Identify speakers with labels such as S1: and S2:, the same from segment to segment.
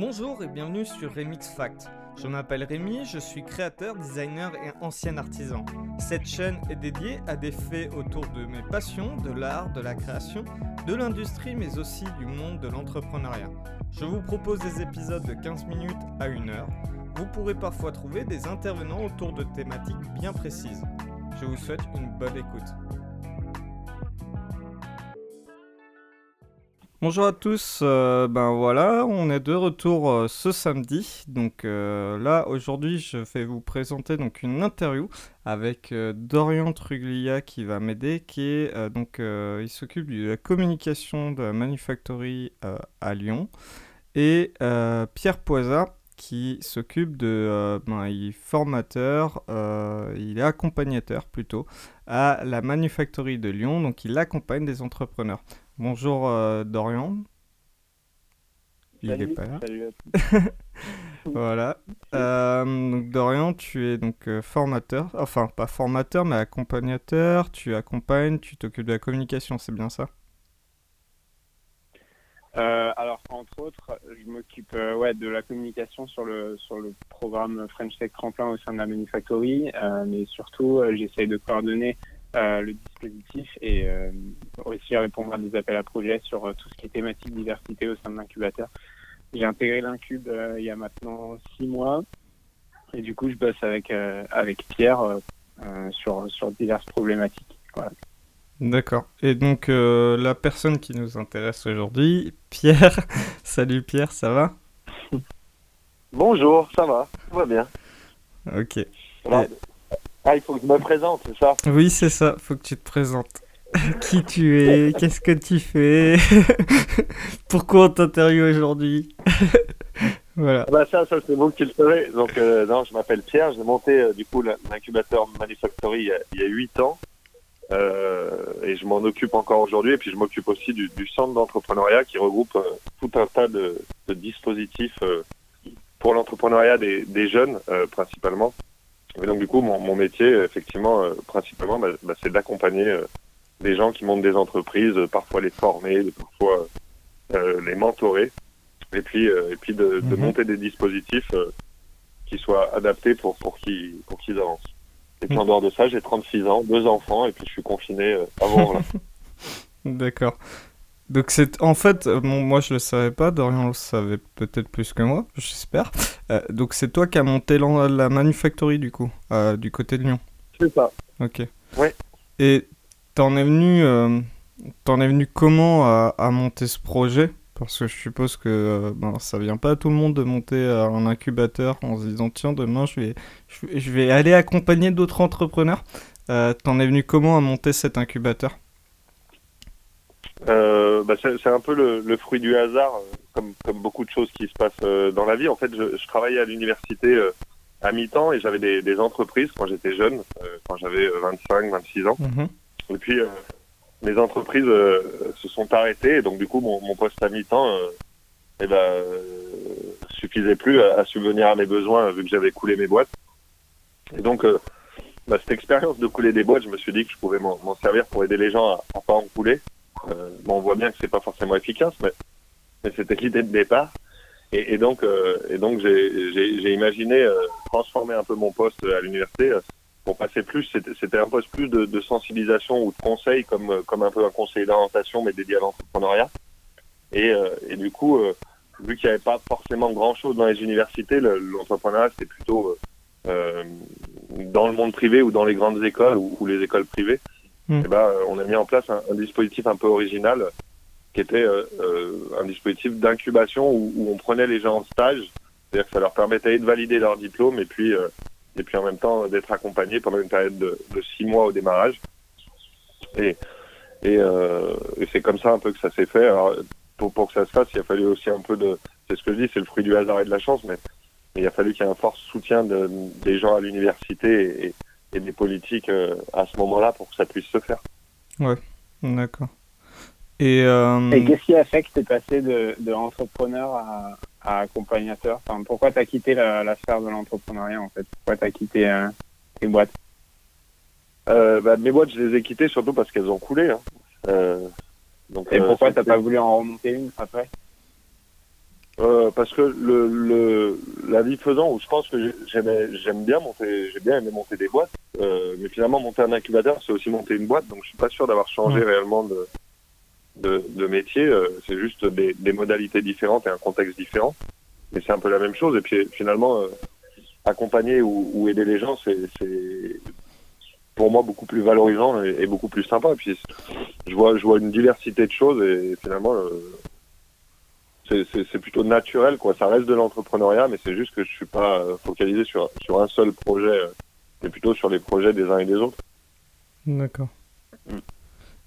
S1: Bonjour et bienvenue sur Remix Fact. Je m'appelle Rémi, je suis créateur, designer et ancien artisan. Cette chaîne est dédiée à des faits autour de mes passions, de l'art, de la création, de l'industrie mais aussi du monde de l'entrepreneuriat. Je vous propose des épisodes de 15 minutes à 1 heure. Vous pourrez parfois trouver des intervenants autour de thématiques bien précises. Je vous souhaite une bonne écoute. Bonjour à tous, euh, ben voilà, on est de retour euh, ce samedi. Donc euh, là, aujourd'hui, je vais vous présenter donc une interview avec Dorian Truglia qui va m'aider, qui est donc il s'occupe de la communication de la Manufactory à Lyon, et Pierre Poisa qui s'occupe de, ben, il est formateur, il est accompagnateur plutôt à la Manufactory de Lyon, donc il accompagne des entrepreneurs. Bonjour euh, Dorian.
S2: Il n'est pas là. Salut
S1: voilà. Euh, donc Dorian, tu es donc euh, formateur, enfin pas formateur mais accompagnateur. Tu accompagnes, tu t'occupes de la communication, c'est bien ça?
S2: Alors entre autres, je m'occupe ouais de la communication sur le sur le programme French Tech Tremplin au sein de la Manufactory, mais surtout j'essaye de coordonner le dispositif et euh, aussi répondre à des appels à projets sur euh, tout ce qui est thématique diversité au sein de l'incubateur. J'ai intégré l'incube il y a maintenant six mois et du coup je bosse avec avec Pierre sur sur diverses problématiques.
S1: D'accord. Et donc la personne qui nous intéresse aujourd'hui, Pierre. Salut Pierre, ça va?
S3: Bonjour, ça va, tout va bien.
S1: Ok.
S3: Ah, il faut que je me présente, c'est ça?
S1: Oui, c'est ça, il faut que tu te présentes. Qui tu es Qu'est-ce que tu fais? Pourquoi on t'interviewe aujourd'hui?
S3: Voilà. Bah ça, ça c'est vous qui le savez. Donc, euh, non, je m'appelle Pierre. J'ai monté euh, du coup l'incubateur Manufactory il y a, 8 ans. Euh, et je m'en occupe encore aujourd'hui. Et puis, je m'occupe aussi du, centre d'entrepreneuriat qui regroupe tout un tas de, dispositifs pour l'entrepreneuriat des, des, jeunes, principalement. Et donc du coup, mon, mon métier, effectivement, euh, principalement, bah, bah, c'est d'accompagner euh, des gens qui montent des entreprises, euh, parfois les former, parfois les mentorer, et puis et puis de, de mhm. monter des dispositifs qui soient adaptés pour pour qu'ils pour qu'ils avancent. Et puis en mhm. dehors de ça, j'ai 36 ans, deux enfants, et puis je suis confiné avant.
S1: D'accord. Donc c'est en fait, euh, moi je le savais pas, Dorian le savait peut-être plus que moi, j'espère. Euh, donc c'est toi qui as monté la, la manufactory du coup, euh, du côté de Lyon.
S3: C'est ça.
S1: Ok.
S3: Ouais.
S1: Et t'en es venu, t'en es venu comment à, monter ce projet? Parce que je suppose que ben, ça vient pas à tout le monde de monter un incubateur en se disant tiens demain je vais, je vais aller accompagner d'autres entrepreneurs. t'en es venu comment à monter cet incubateur?
S3: Euh, bah c'est un peu le, le, fruit du hasard, euh, comme, comme beaucoup de choses qui se passent euh, dans la vie. En fait, je, je travaillais à l'université euh, à mi-temps et j'avais des, des, entreprises quand j'étais jeune, quand j'avais 25, 26 ans. Mhm. Et puis, mes entreprises se sont arrêtées et donc du coup, mon, mon poste à mi-temps eh ben, suffisait plus à, à, subvenir à mes besoins vu que j'avais coulé mes boîtes. Et donc, bah, cette expérience de couler des boîtes, je me suis dit que je pouvais m'en servir pour aider les gens à, à pas en couler. Euh, bon, on voit bien que c'est pas forcément efficace, mais, mais c'était l'idée de départ. Et, et donc, euh, et donc j'ai imaginé euh, transformer un peu mon poste à l'université pour passer plus. C'était un poste plus de, de, sensibilisation ou de conseil, comme, comme un peu un conseil d'orientation, mais dédié à l'entrepreneuriat. Et, et du coup, vu qu'il n'y avait pas forcément grand-chose dans les universités, l'entrepreneuriat c'était plutôt euh, dans le monde privé ou dans les grandes écoles ou les écoles privées. Mm. Eh ben, euh, on a mis en place un, dispositif un peu original qui était euh, euh, un dispositif d'incubation où, on prenait les gens en stage, c'est-à-dire que ça leur permettait de valider leur diplôme et puis et puis en même temps d'être accompagnés pendant une période de, six mois au démarrage. Et et, c'est comme ça un peu que ça s'est fait. Alors pour, pour que ça se fasse, il a fallu aussi un peu de, c'est ce que je dis, c'est le fruit du hasard et de la chance, mais, il a fallu qu'il y ait un fort soutien de, des gens à l'université et, et des politiques euh, à ce moment-là pour que ça puisse se faire.
S1: Ouais, d'accord. Et, euh...
S2: et qu'est-ce qui a fait que tu es passé de, de entrepreneur à, à accompagnateur? Enfin, Pourquoi tu as quitté la, la, sphère de l'entrepreneuriat en fait? Pourquoi tu as quitté euh, tes boîtes?
S3: Euh, bah, Mes boîtes, je les ai quittées surtout parce qu'elles ont coulé. Hein.
S2: Euh, donc, et pourquoi tu n'as pas voulu en remonter une après?
S3: Euh, parce que le, le, la vie faisant, où je pense que j'aime bien monter, j'ai bien aimé monter des boîtes, euh, mais finalement monter un incubateur, c'est aussi monter une boîte, donc je suis pas sûr d'avoir changé réellement de, de, de métier. Euh, c'est juste des, des, modalités différentes et un contexte différent, mais c'est un peu la même chose. Et puis finalement, euh, accompagner ou, ou, aider les gens, c'est, c'est pour moi beaucoup plus valorisant et, et, beaucoup plus sympa. Et puis je vois, je vois une diversité de choses et finalement c'est plutôt naturel, quoi. Ça reste de l'entrepreneuriat, mais c'est juste que je suis pas euh, focalisé sur, sur un seul projet, euh, mais plutôt sur les projets des uns et des autres.
S1: D'accord. Mm.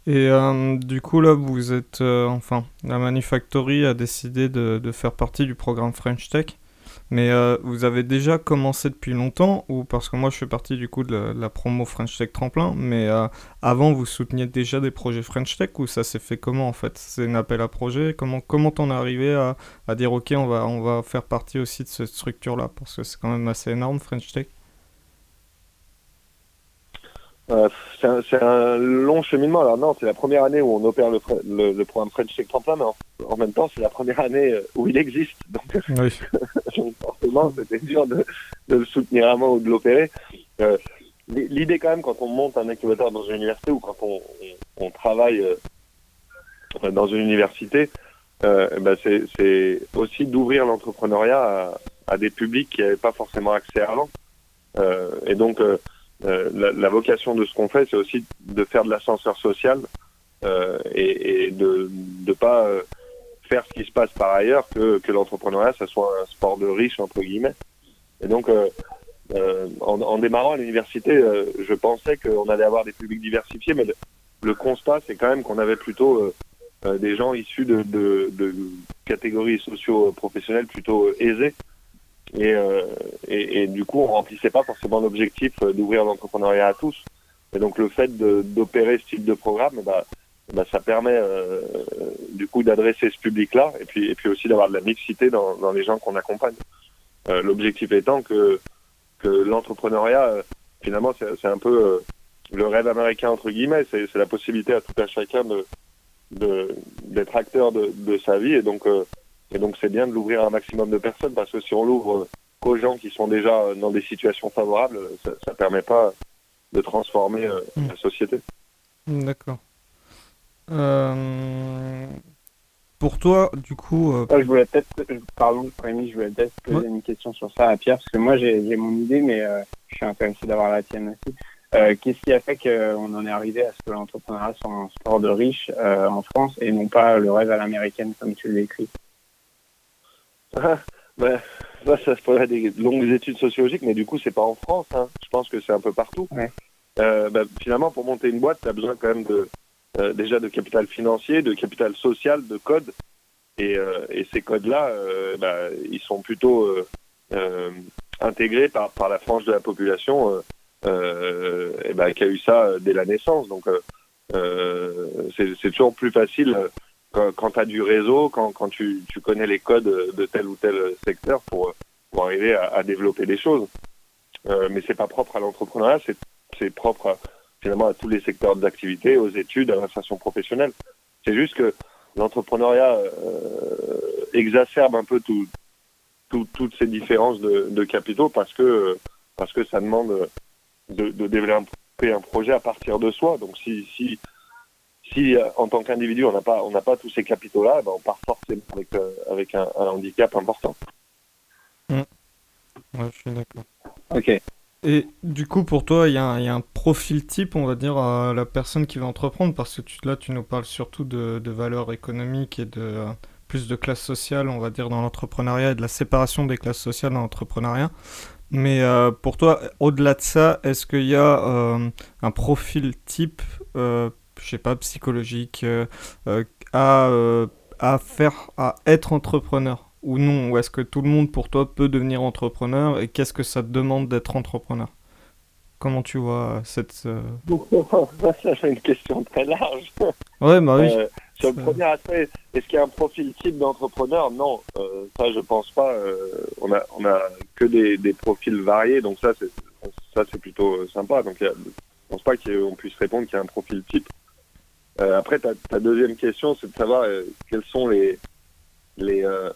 S1: Et euh, du coup, là, vous êtes. enfin, la Manufactory a décidé de, de, faire partie du programme French Tech. Mais euh, vous avez déjà commencé depuis longtemps ou parce que moi je fais partie du coup de la, promo French Tech Tremplin, mais euh, avant vous souteniez déjà des projets French Tech ou ça s'est fait comment en fait? C'est un appel à projet? Comment comment t'en es arrivé à, à, dire ok on va on va faire partie aussi de cette structure là parce que c'est quand même assez énorme French Tech.
S3: Euh, c'est un, long cheminement. Alors non, c'est la première année où on opère le, le, programme French Tech Tremplin, mais en, même temps, c'est la première année euh, où il existe. Donc, oui. forcément, c'était dur de, de, le soutenir à ou de l'opérer. Euh, L'idée quand même, quand on monte un incubateur dans une université ou quand on, on, travaille euh, dans une université, euh, ben c'est aussi d'ouvrir l'entrepreneuriat à, à, des publics qui n'avaient pas forcément accès avant. et donc euh, la, la, vocation de ce qu'on fait, c'est aussi de faire de l'ascenseur social euh, et, et, de ne pas euh, faire ce qui se passe par ailleurs, que, que l'entrepreneuriat, ça soit un sport de riche, entre guillemets. Et donc, euh, euh en, en, démarrant à l'université, je pensais qu'on allait avoir des publics diversifiés, mais le, constat, c'est quand même qu'on avait plutôt des gens issus de, de, de catégories socio-professionnelles plutôt aisées et, euh, et, et, du coup, on remplissait pas forcément l'objectif euh, d'ouvrir l'entrepreneuriat à tous. Et donc, le fait d'opérer ce type de programme, bah, bah ça permet euh, du coup d'adresser ce public-là et puis, et puis aussi d'avoir de la mixité dans, dans les gens qu'on accompagne. Euh, l'objectif étant que, que l'entrepreneuriat, euh, finalement, c'est un peu le rêve américain, entre guillemets. C'est la possibilité à tout un chacun de d'être acteur de, de, sa vie et donc et donc c'est bien de l'ouvrir à un maximum de personnes parce que si on l'ouvre qu'aux gens qui sont déjà dans des situations favorables, ça ne permet pas de transformer euh, mmh. la société.
S1: D'accord. Euh... Pour toi, du coup. Euh...
S2: je voulais peut-être, pardon, je voulais peut-être poser ouais. une question sur ça à Pierre, parce que moi j'ai mon idée, mais euh, je suis intéressé d'avoir la tienne aussi. Euh, Qu'est-ce qui a fait qu'on en est arrivé à ce que l'entrepreneuriat soit un sport de riche euh, en France et non pas le rêve à l'américaine comme tu l'écris
S3: ah, bah, ça se pourrait des longues études sociologiques, mais du coup, c'est pas en France. Hein. Je pense que c'est un peu partout.
S2: Ouais.
S3: Euh, bah, finalement, pour monter une boîte, tu as besoin quand même de euh, déjà de capital financier, de capital social, de codes. Et, euh, et ces codes-là, bah, ils sont plutôt intégrés par, par la frange de la population et bah, qui a eu ça dès la naissance. Donc, c'est toujours plus facile quand, quand tu as du réseau, quand, quand tu, tu, connais les codes de tel ou tel secteur pour, pour arriver à, à développer des choses. Euh, mais c'est pas propre à l'entrepreneuriat, c'est propre finalement à tous les secteurs d'activité, aux études, à l'insertion professionnelle. C'est juste que l'entrepreneuriat euh, exacerbe un peu tout, tout, toutes ces différences de, de, capitaux parce que parce que ça demande de, de développer un projet à partir de soi. Donc si, si si euh, en tant qu'individu on n'a pas on n'a pas tous ces capitaux là, ben, on part forcément avec euh, avec un, un, handicap important.
S1: Mmh. Ouais, je suis d'accord.
S2: Ok.
S1: Et du coup, pour toi, il y, y, a un profil type, on va dire, à la personne qui va entreprendre, parce que tu, là, tu nous parles surtout de, de valeurs économiques et de euh, plus de classe sociale, on va dire, dans l'entrepreneuriat et de la séparation des classes sociales dans l'entrepreneuriat. Mais euh, pour toi, au-delà de ça, est-ce qu'il y a euh, un profil type euh, je sais pas, psychologique, euh, euh, à, euh, à faire, à être entrepreneur ou non? Ou est-ce que tout le monde pour toi peut devenir entrepreneur et qu'est-ce que ça te demande d'être entrepreneur? Comment tu vois cette.
S3: Ça, c'est une question très large.
S1: Ouais, bah oui.
S3: Euh, sur le premier aspect, est-ce qu'il y a un profil type d'entrepreneur? Non, euh, ça je pense pas. Euh, on a on a que des, des profils variés, donc ça c'est ça c'est plutôt sympa. Donc a, je pense pas qu'on puisse répondre qu'il y a un profil type. Euh, après, ta, ta, deuxième question, c'est de savoir euh, quels sont les les, euh,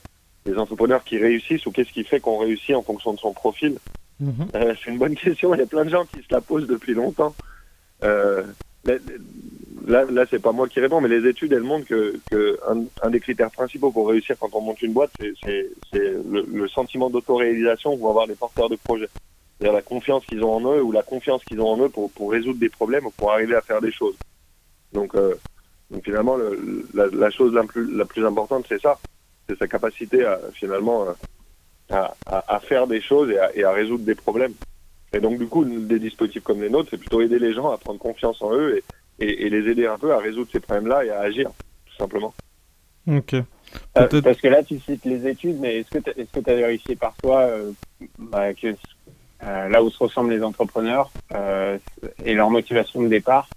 S3: les entrepreneurs qui réussissent ou qu'est-ce qui fait qu'on réussit en fonction de son profil
S1: Mhm.
S3: Euh, C'est une bonne question. Il y a plein de gens qui se la posent depuis longtemps. Euh, là, là c'est pas moi qui réponds, mais les études, elles montrent que, que un, un des critères principaux pour réussir quand on monte une boîte, c'est- le, le sentiment d'autoréalisation que vont avoir les porteurs de projets. C'est-à-dire la confiance qu'ils ont en eux ou la confiance qu'ils ont en eux pour, pour résoudre des problèmes ou pour arriver à faire des choses. Donc, euh, donc finalement, le, la, la chose la plus, la plus importante, c'est ça. C'est sa capacité à finalement euh, à, à, à faire des choses et à, et à résoudre des problèmes. Et donc, du coup, des dispositifs comme les nôtres, c'est plutôt aider les gens à prendre confiance en eux et, et, et les aider un peu à résoudre ces problèmes-là et à agir, tout simplement.
S1: Ok.
S2: Euh, parce que là, tu cites les études, mais est-ce que tu as vérifié par toi euh, bah, que euh, là où se ressemblent les entrepreneurs et leur motivation de départ,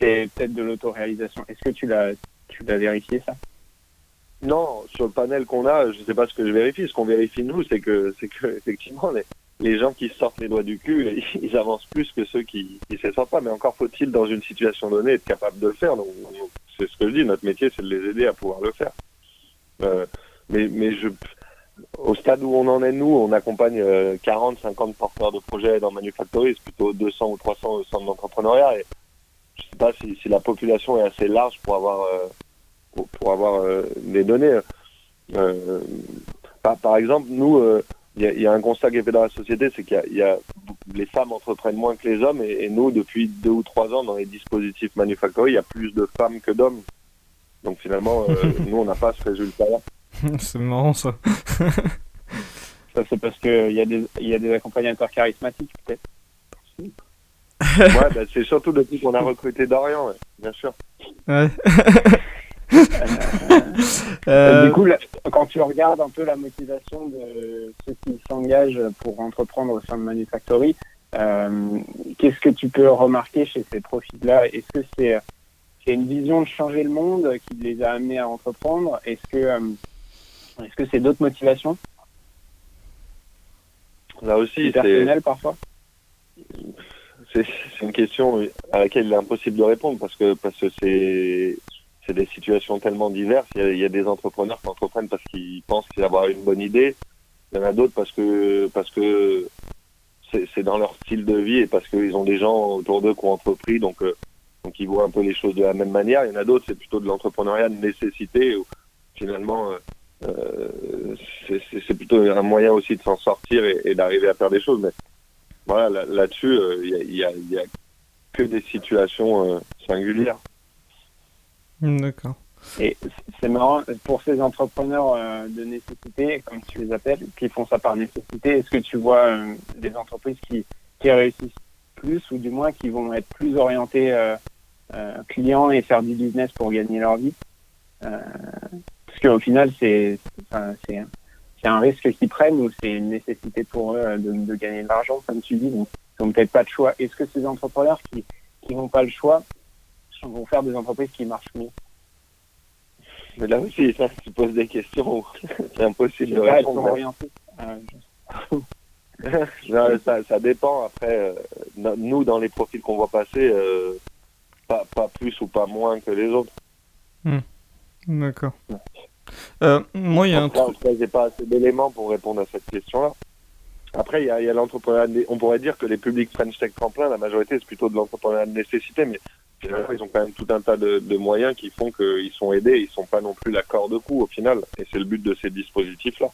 S2: c'est peut-être de l'autoréalisation. Est-ce que tu l'as tu l'as vérifié ça?
S3: Non, sur le panel qu'on a, je sais pas ce que je vérifie. Ce qu'on vérifie nous, c'est que, c'est que effectivement, les, les gens qui sortent les doigts du cul, ils avancent plus que ceux qui, qui se sortent pas. Mais encore faut-il, dans une situation donnée, être capable de le faire. C'est ce que je dis. Notre métier, c'est de les aider à pouvoir le faire. Euh, mais, mais je, au stade où on en est, nous, on accompagne euh, 40, 50 porteurs de projets dans Manufactory. C'est plutôt 200 ou 300 au centre d'entrepreneuriat. Sais pas si, si la population est assez large pour avoir, euh, pour, pour avoir euh, des données. Euh, par, par exemple, nous, euh, il y, a, il y a un constat qui est fait dans la société, c'est qu'il y a, il y a les femmes entreprennent moins que les hommes, et, et nous, depuis deux ou trois ans, dans les dispositifs manufacturiers, il y a plus de femmes que d'hommes. Donc finalement, euh, nous, on n'a pas ce résultat-là.
S1: c'est marrant ça.
S2: Ça, c'est parce qu'il y, a des- il y a des accompagnateurs charismatiques, peut-être.
S3: Ouais, bah, c'est surtout depuis qu'on a recruté Dorian, ouais, bien sûr.
S1: Ouais.
S2: Euh,
S1: Euh,
S2: Du coup, là, quand tu regardes un peu la motivation de ceux qui s'engagent pour entreprendre au sein de Manufactory, euh, qu'est-ce que tu peux remarquer chez ces profils-là? Est-ce que c'est c'est une vision de changer le monde qui les a amenés à entreprendre? Est-ce que euh, est-ce que c'est d'autres motivations?
S3: Là aussi, c'est
S2: personnelles parfois?
S3: C'est une question à laquelle il est impossible de répondre parce que parce que c'est c'est des situations tellement diverses. Il y a, il y a des entrepreneurs qui entreprennent parce qu'ils pensent qu'ils avoir une bonne idée. Il y en a d'autres parce que parce que c'est dans leur style de vie et parce qu'ils ont des gens autour d'eux qui ont entrepris, donc euh, donc ils voient un peu les choses de la même manière. Il y en a d'autres, c'est plutôt de l'entrepreneuriat de nécessité où finalement euh, euh, c'est- plutôt un moyen aussi de s'en sortir et, d'arriver à faire des choses. Voilà, là- là-dessus, euh, il y, a, il y, a, y a que des situations euh, singulières.
S1: D'accord.
S2: Et c'est marrant, pour ces entrepreneurs euh, de nécessité, comme tu les appelles, qui font ça par nécessité, est-ce que tu vois euh, des entreprises qui, qui réussissent plus ou du moins qui vont être plus orientées euh, euh, clients et faire du business pour gagner leur vie? Euh, Parce qu'au final, c'est c'est un risque qu'ils prennent ou c'est une nécessité pour eux euh, de, de gagner de l'argent, comme tu dis, donc ils n'ont peut-être pas de choix. Est-ce que ces entrepreneurs qui qui n'ont pas le choix vont faire des entreprises qui marchent mieux?
S3: Mais là aussi, ça, tu poses des questions où c'est impossible de répondre.
S2: orientées. Euh,
S3: Non, ça, ça dépend. Après, euh, no- nous, dans les profils qu'on voit passer, euh, pas, pas plus ou pas moins que les autres.
S1: D'accord. Euh, moi, il y a un truc.
S3: j'ai pas assez d'éléments pour répondre à cette question-là. Après, il y a, a l'entrepreneuriat. On pourrait dire que les publics French Tech tremplin, la majorité, c'est plutôt de l'entrepreneuriat de nécessité, mais finalement, ils ont quand même tout un tas de, de moyens qui font qu'ils sont aidés. Ils sont pas non plus la corde au cou au final. Et c'est le but de ces dispositifs-là.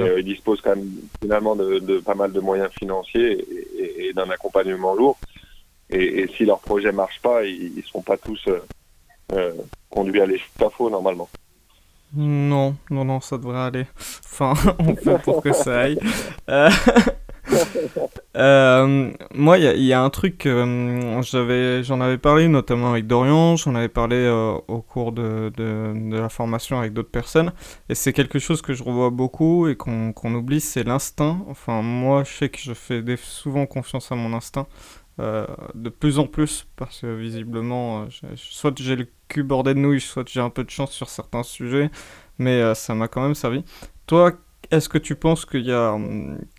S3: Euh, ils disposent quand même finalement de, de pas mal de moyens financiers et, et- et d'un accompagnement lourd. Et, et si leur projet marche pas, ils, ils seront pas tous euh, euh, conduits à l'échafaud normalement.
S1: Non, non, non, ça devrait aller. Enfin, on fait pour que ça aille. Euh, euh, moi, il y, a- un truc, euh, j'avais, j'en avais parlé notamment avec Dorian, j'en avais parlé euh, au cours de, de, la formation avec d'autres personnes, et c'est quelque chose que je revois beaucoup et qu'on qu'on oublie, c'est l'instinct. Enfin, moi, je sais que je fais souvent confiance à mon instinct, de plus en plus, parce que visiblement, soit j'ai le cul bordé de nouilles, soit j'ai un peu de chance sur certains sujets, mais euh, ça m'a quand même servi. Toi, est-ce que tu penses qu'il y, a,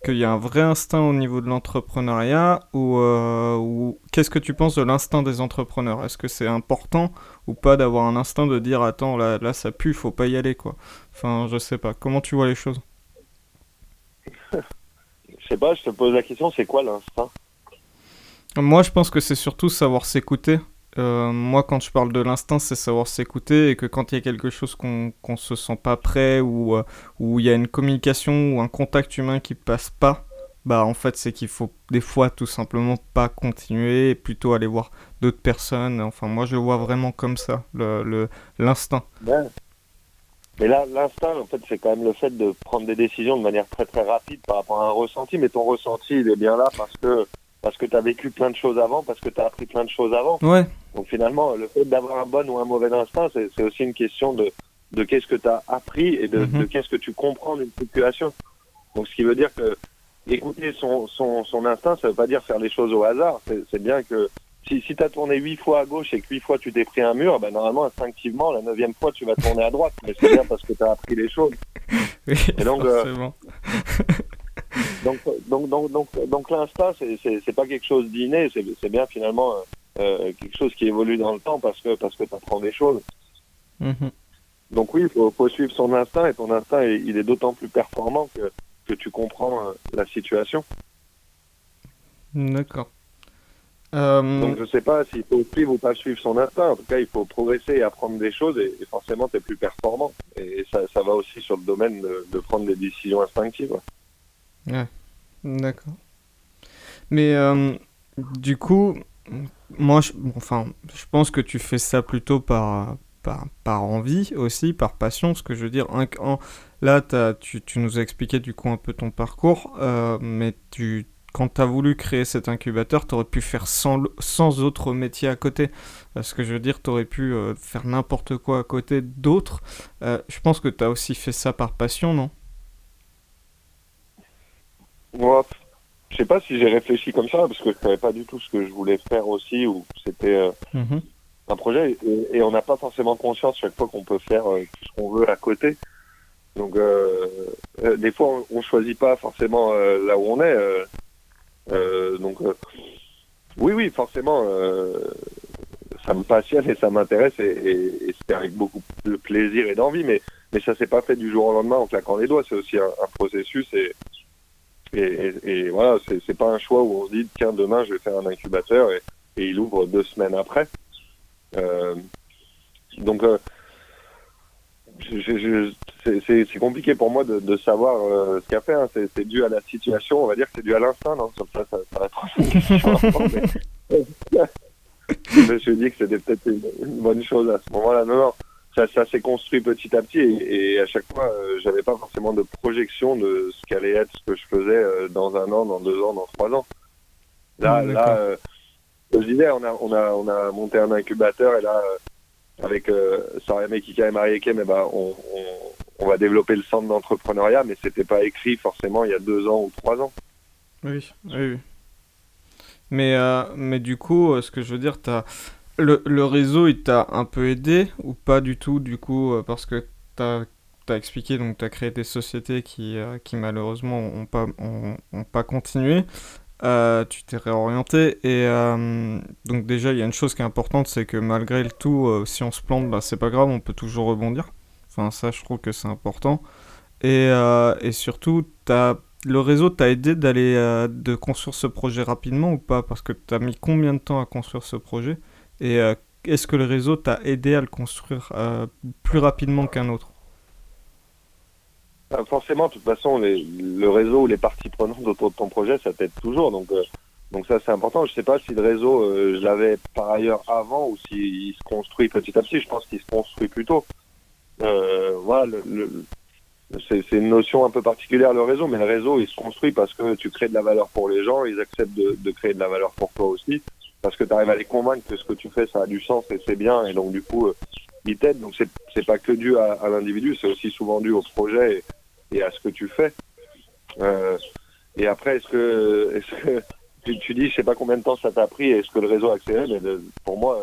S1: qu'il y a un vrai instinct au niveau de l'entrepreneuriat ou, euh, ou qu'est-ce que tu penses de l'instinct des entrepreneurs? Est-ce que c'est important ou pas d'avoir un instinct de dire attends là, là ça pue, faut pas y aller quoi? Enfin, je sais pas. Comment tu vois les choses?
S3: Je sais pas, je te pose la question, c'est quoi l'instinct?
S1: Moi, je pense que c'est surtout savoir s'écouter. Euh, moi, quand je parle de l'instinct, c'est savoir s'écouter et que quand il y a quelque chose qu'on qu'on se sent pas prêt ou euh, il y a une communication ou un contact humain qui passe pas, bah en fait, c'est qu'il faut des fois tout simplement pas continuer et plutôt aller voir d'autres personnes. Enfin, moi, je le vois vraiment comme ça, le l'instinct.
S3: Le, Mais là, l'instinct, en fait, c'est quand même le fait de prendre des décisions de manière très très rapide par rapport à un ressenti. Mais ton ressenti, il est bien là parce que parce que tu as vécu plein de choses avant, parce que tu as appris plein de choses avant.
S1: Ouais.
S3: Donc finalement, le fait d'avoir un bon ou un mauvais instinct, c'est aussi une question de, de qu'est-ce que tu as appris et de,
S1: Mhm.
S3: de qu'est-ce que tu comprends d'une situation. Donc ce qui veut dire que écouter son, son, son instinct, ça veut pas dire faire les choses au hasard. C'est bien que si, si tu as tourné huit fois à gauche et que huit fois tu t'es pris un mur, ben normalement, instinctivement, la neuvième fois, tu vas tourner à droite. Mais c'est bien parce que tu as appris les choses.
S1: Oui,
S3: Et donc, euh. Donc, donc, donc, donc, donc l'instinct, c'est- pas quelque chose d'inné, c'est bien finalement euh, euh, quelque chose qui évolue dans le temps parce que parce que tu apprends des choses.
S1: Mhm.
S3: Donc oui, il faut, faut suivre son instinct et ton instinct, il est d'autant plus performant que, que tu comprends euh, la situation.
S1: D'accord. Euh,
S3: Donc je sais pas s'il faut suivre ou pas suivre son instinct. En tout cas, il faut progresser et apprendre des choses et, et forcément, tu es plus performant. Et ça, ça va aussi sur le domaine de, de prendre des décisions instinctives. ouais.
S1: D'accord. Mais euh, du coup, moi, je, enfin, je pense que tu fais ça plutôt par, par, par envie aussi, par passion. Ce que je veux dire, là, t'as- tu, tu nous as expliqué du coup un peu ton parcours, euh, mais tu, quand tu as voulu créer cet incubateur, tu aurais pu faire sans, sans autre métier à côté. Euh, Ce que je veux dire, tu aurais pu faire n'importe quoi à côté d'autres. Je pense que tu as aussi fait ça par passion, non?
S3: Moi, je sais pas si j'ai réfléchi comme ça parce que je savais pas du tout ce que je voulais faire aussi ou c'était euh,
S1: Mhm.
S3: un projet et, et on n'a pas forcément conscience chaque fois qu'on peut faire euh, tout ce qu'on veut à côté. Donc euh, euh, des fois on, on choisit pas forcément euh, là où on est. euh, euh, donc euh, oui oui forcément euh, ça me passionne et ça m'intéresse et, et, et c'était avec beaucoup de plaisir et d'envie mais mais ça s'est pas fait du jour au lendemain en claquant les doigts c'est aussi un, un processus et et, et, et voilà c'est pas un choix où on se dit tiens demain je vais faire un incubateur et, et il ouvre deux semaines après euh, donc, euh, c'est- compliqué pour moi de, de savoir euh, ce qu'il a fait. hein. C'est dû à la situation, on va dire que c'est dû à l'instinct. non? Comme ça, ça, ça trop mais- Je me suis dit que c'était peut-être une, une bonne chose à ce moment-là. Non, non, ça, ça s'est construit petit à petit et, et à chaque fois, euh, j'avais pas forcément de projection de ce qu'allait être ce que je faisais euh, dans un an, dans deux ans, dans trois ans. Là,
S1: Mm,
S3: là, euh, je disais, on a, on a, on a monté un incubateur et là, euh, avec euh, Sarah Mekika et Marie Ekem, eh ben, on, on, on va développer le centre d'entrepreneuriat, mais c'était pas écrit forcément il y a deux ans ou trois ans.
S1: Oui, oui, oui. Mais, euh, mais du coup, ce que je veux dire, t'as... Le, réseau, il t'a un peu aidé ou pas du tout, du coup, euh, parce que t'as as expliqué, donc t'as créé des sociétés qui, euh, qui malheureusement ont pas, ont, pas continué. Euh, tu t'es réorienté et donc déjà il y a une chose qui est importante c'est que malgré le tout si on se plante bah, c'est pas grave on peut toujours rebondir. Enfin ça je trouve que c'est important. Et, et surtout t'as le réseau t'a aidé d'aller de construire ce projet rapidement ou pas? Parce que t'as mis combien de temps à construire ce projet? Et euh, est-ce que le réseau t'a aidé à le construire euh, plus rapidement qu'un autre?
S3: Euh, Forcément, de toute façon, le réseau ou les parties prenantes autour de ton projet, ça t'aide toujours. Donc, euh, donc ça, c'est important. Je sais pas si le réseau, je l'avais par ailleurs avant ou s'il se construit petit à petit. Je pense qu'il se construit plutôt. Euh, voilà, c'est une notion un peu particulière, le réseau, mais le réseau, il se construit parce que tu crées de la valeur pour les gens, ils acceptent de créer de la valeur pour toi aussi, parce que tu arrives à les convaincre que ce que tu fais, ça a du sens et c'est bien, et donc du coup, euh, ils t'aident. Donc c'est pas que dû à, à l'individu, c'est aussi souvent dû au projet et, et à ce que tu fais. Euh, et après, est-ce que, est-ce que tu, tu dis, je sais pas combien de temps ça t'a pris, est-ce que le réseau a accéléré, mais le- pour moi,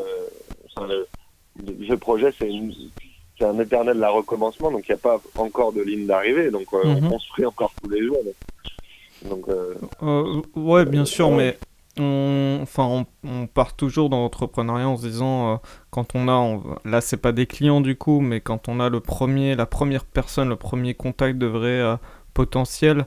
S3: euh, le, le projet, c'est un éternel la recommencement, donc il n'y a pas encore de ligne d'arrivée, donc on
S1: Mhm.
S3: construit encore tous les jours. Donc, euh,
S1: Euh, ouais, bien sûr, mais on, enfin, on, part toujours dans l'entrepreneuriat en se disant, euh, quand on a, là, c'est pas des clients du coup, mais quand on a le premier, la première personne, le premier contact de vrai euh, potentiel,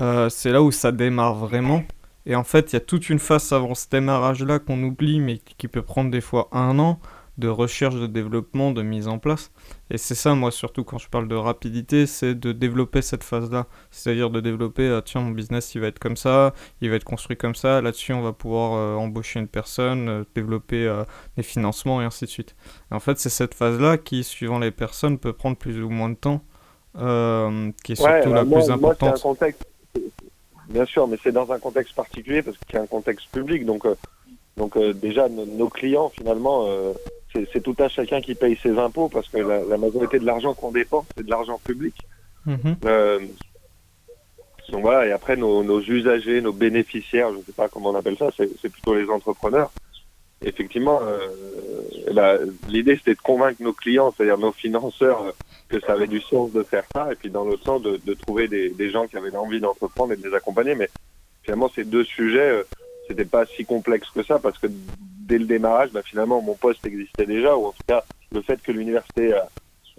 S1: euh, c'est là où ça démarre vraiment. Et en fait, il y a toute une phase avant ce démarrage-là qu'on oublie, mais qui peut prendre des fois un an de recherche, de développement, de mise en place. Et c'est ça, moi, surtout quand je parle de rapidité, c'est de développer cette phase-là. C'est-à-dire de développer, euh, tiens, mon business, il va être comme ça, il va être construit comme ça, là-dessus, on va pouvoir euh, embaucher une personne, euh, développer euh, des financements et ainsi de suite. Et en fait, c'est cette phase-là qui, suivant les personnes, peut prendre plus ou moins de temps, qui est
S3: Ouais,
S1: surtout la
S3: moi-
S1: plus
S3: moi, c'est un
S1: importante.
S3: contexte, bien sûr, mais c'est dans un contexte particulier parce qu'il y a un contexte public. Donc, donc euh, déjà, no- nos clients, finalement, euh, c'est tout à chacun qui paye ses impôts parce que la, la majorité de l'argent qu'on dépense, c'est de l'argent public.
S1: Mhm.
S3: Euh, donc voilà, et après, nos, nos usagers, nos bénéficiaires, je ne sais pas comment on appelle ça, c'est plutôt les entrepreneurs. Effectivement, euh, l'idée c'était de convaincre nos clients, c'est-à-dire nos financeurs, que ça avait du sens de faire ça, et puis dans l'autre sens de, de trouver des, des gens qui avaient envie d'entreprendre et de les accompagner. Mais finalement, ces deux sujets, euh, c'était pas si complexe que ça, parce que dès le démarrage, bah, finalement, mon poste existait déjà, ou en tout cas, le fait que l'université euh,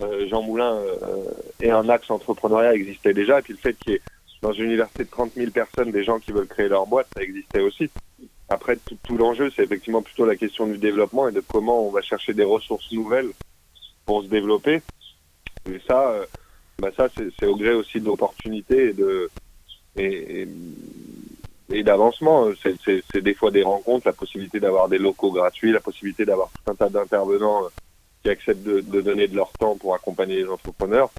S3: euh, Jean Moulin euh, ait un axe entrepreneuriat existait déjà, et puis le fait qu'il y ait dans une université de 30 000 personnes des gens qui veulent créer leur boîte, ça existait aussi. Après, tout, l'enjeu, c'est effectivement plutôt la question du développement et de comment on va chercher des ressources nouvelles pour se développer. Et ça, bah ça c'est au gré aussi d'opportunités et de et d'avancement. C'est- des fois des rencontres, la possibilité d'avoir des locaux gratuits, la possibilité d'avoir tout un tas d'intervenants euh, qui acceptent de, de donner de leur temps pour accompagner les entrepreneurs.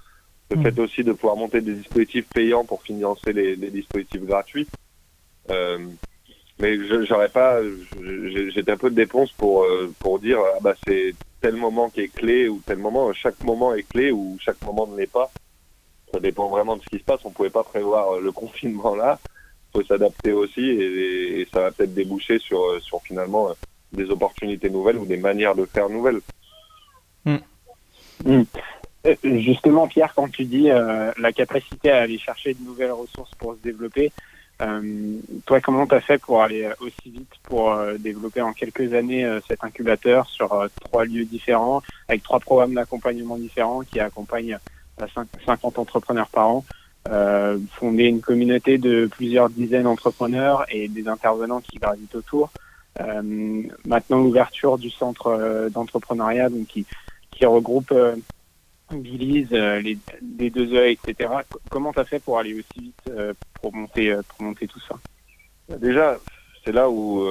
S3: Le
S1: Mhm.
S3: fait aussi de pouvoir monter des dispositifs payants pour financer les, les dispositifs gratuits. Euh, mais j'aurais pas, j'étais un peu de dépense pour euh, pour dire ah bah c'est tel moment qui est clé ou tel moment. Chaque moment est clé ou chaque moment ne l'est pas. Ça dépend vraiment de ce qui se passe. On pouvait pas prévoir euh, le confinement là. Faut s'adapter aussi et, et ça va peut-être déboucher sur euh, sur finalement euh, des opportunités nouvelles ou des manières de faire nouvelles.
S2: Euh, Justement, Pierre, quand tu dis euh, la capacité à aller chercher de nouvelles ressources pour se développer, euh, toi, comment tu as fait pour aller aussi vite pour euh, développer en quelques années euh, cet incubateur sur euh, trois lieux différents, avec trois programmes d'accompagnement différents qui accompagnent euh, cin- 50 entrepreneurs par an, euh, fonder une communauté de plusieurs dizaines d'entrepreneurs et des intervenants qui gravitent autour. Euh, maintenant, l'ouverture du centre euh, d'entrepreneuriat, donc qui, qui regroupe euh, Billy's, euh, les, les deux œils, etc. C- Comment tu as fait pour aller aussi vite pour, monter, pour monter tout ça?
S3: Déjà, c'est là où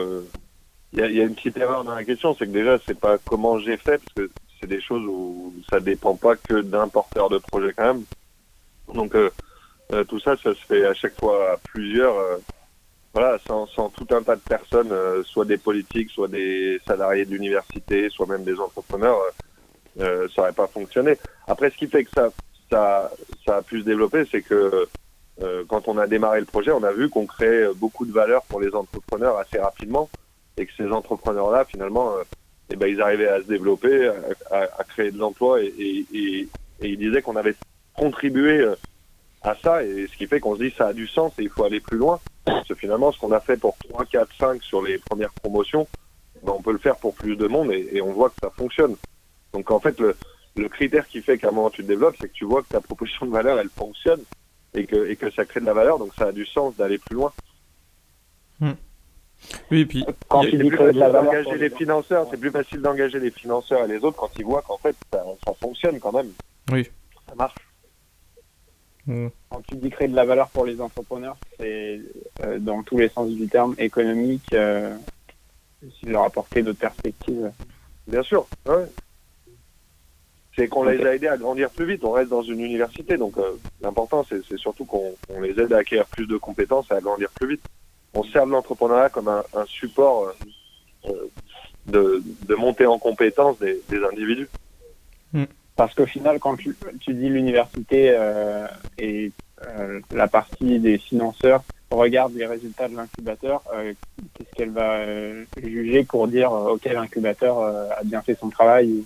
S3: il y, a, y a une petite erreur dans la question, c'est que déjà c'est pas comment j'ai fait, parce que c'est des choses où ça dépend pas que d'un porteur de projet quand même. Donc euh, tout ça, ça se fait à chaque fois à plusieurs. euh, voilà, sans, sans tout un tas de personnes, euh, soit des politiques, soit des salariés d'université, soit même des entrepreneurs, euh, euh, ça aurait pas fonctionné. Après, ce qui fait que ça, ça, ça a pu se développer, c'est que quand on a démarré le projet, on a vu qu'on crée beaucoup de valeur pour les entrepreneurs assez rapidement et que ces entrepreneurs-là, finalement, eh ben, ils arrivaient à se développer, à, à- créer de l'emploi et, et, et, et ils disaient qu'on avait contribué à ça et ce qui fait qu'on se dit ça a du sens et il faut aller plus loin. Parce que finalement, ce qu'on a fait pour 3, 4, 5 sur les premières promotions, ben, on peut le faire pour plus de monde et, et on voit que ça fonctionne. Donc en fait, le, le critère qui fait qu'à un moment tu te développes, c'est que tu vois que ta proposition de valeur, elle fonctionne et que, et que ça crée de la valeur, donc ça a du sens d'aller plus loin.
S1: Oui, et puis,
S2: Quand
S1: Il
S3: plus facile d'engager les financeurs, c'est plus facile d'engager les financeurs et les autres quand ils voient qu'en fait ça, ça fonctionne quand même.
S1: Oui.
S3: Ça marche.
S2: Quand tu dis créer de la valeur pour les entrepreneurs, c'est euh, dans tous les sens du terme économique, euh, de leur apporter d'autres perspectives.
S3: Bien sûr, ouais. C'est qu'on les a aidés à grandir plus vite. On reste dans une université, donc euh, l'important c'est c'est surtout qu'on les aide à acquérir plus de compétences et à grandir plus vite. On sert de l'entrepreneuriat comme un, un support euh, de, de montée en compétences des, des individus.
S2: Parce qu'au final, quand tu, tu dis l'université euh, et euh, la partie des financeurs regarde les résultats de l'incubateur, euh, qu'est-ce qu'elle va euh, juger pour dire euh, ok l'incubateur euh, a bien fait son travail ou-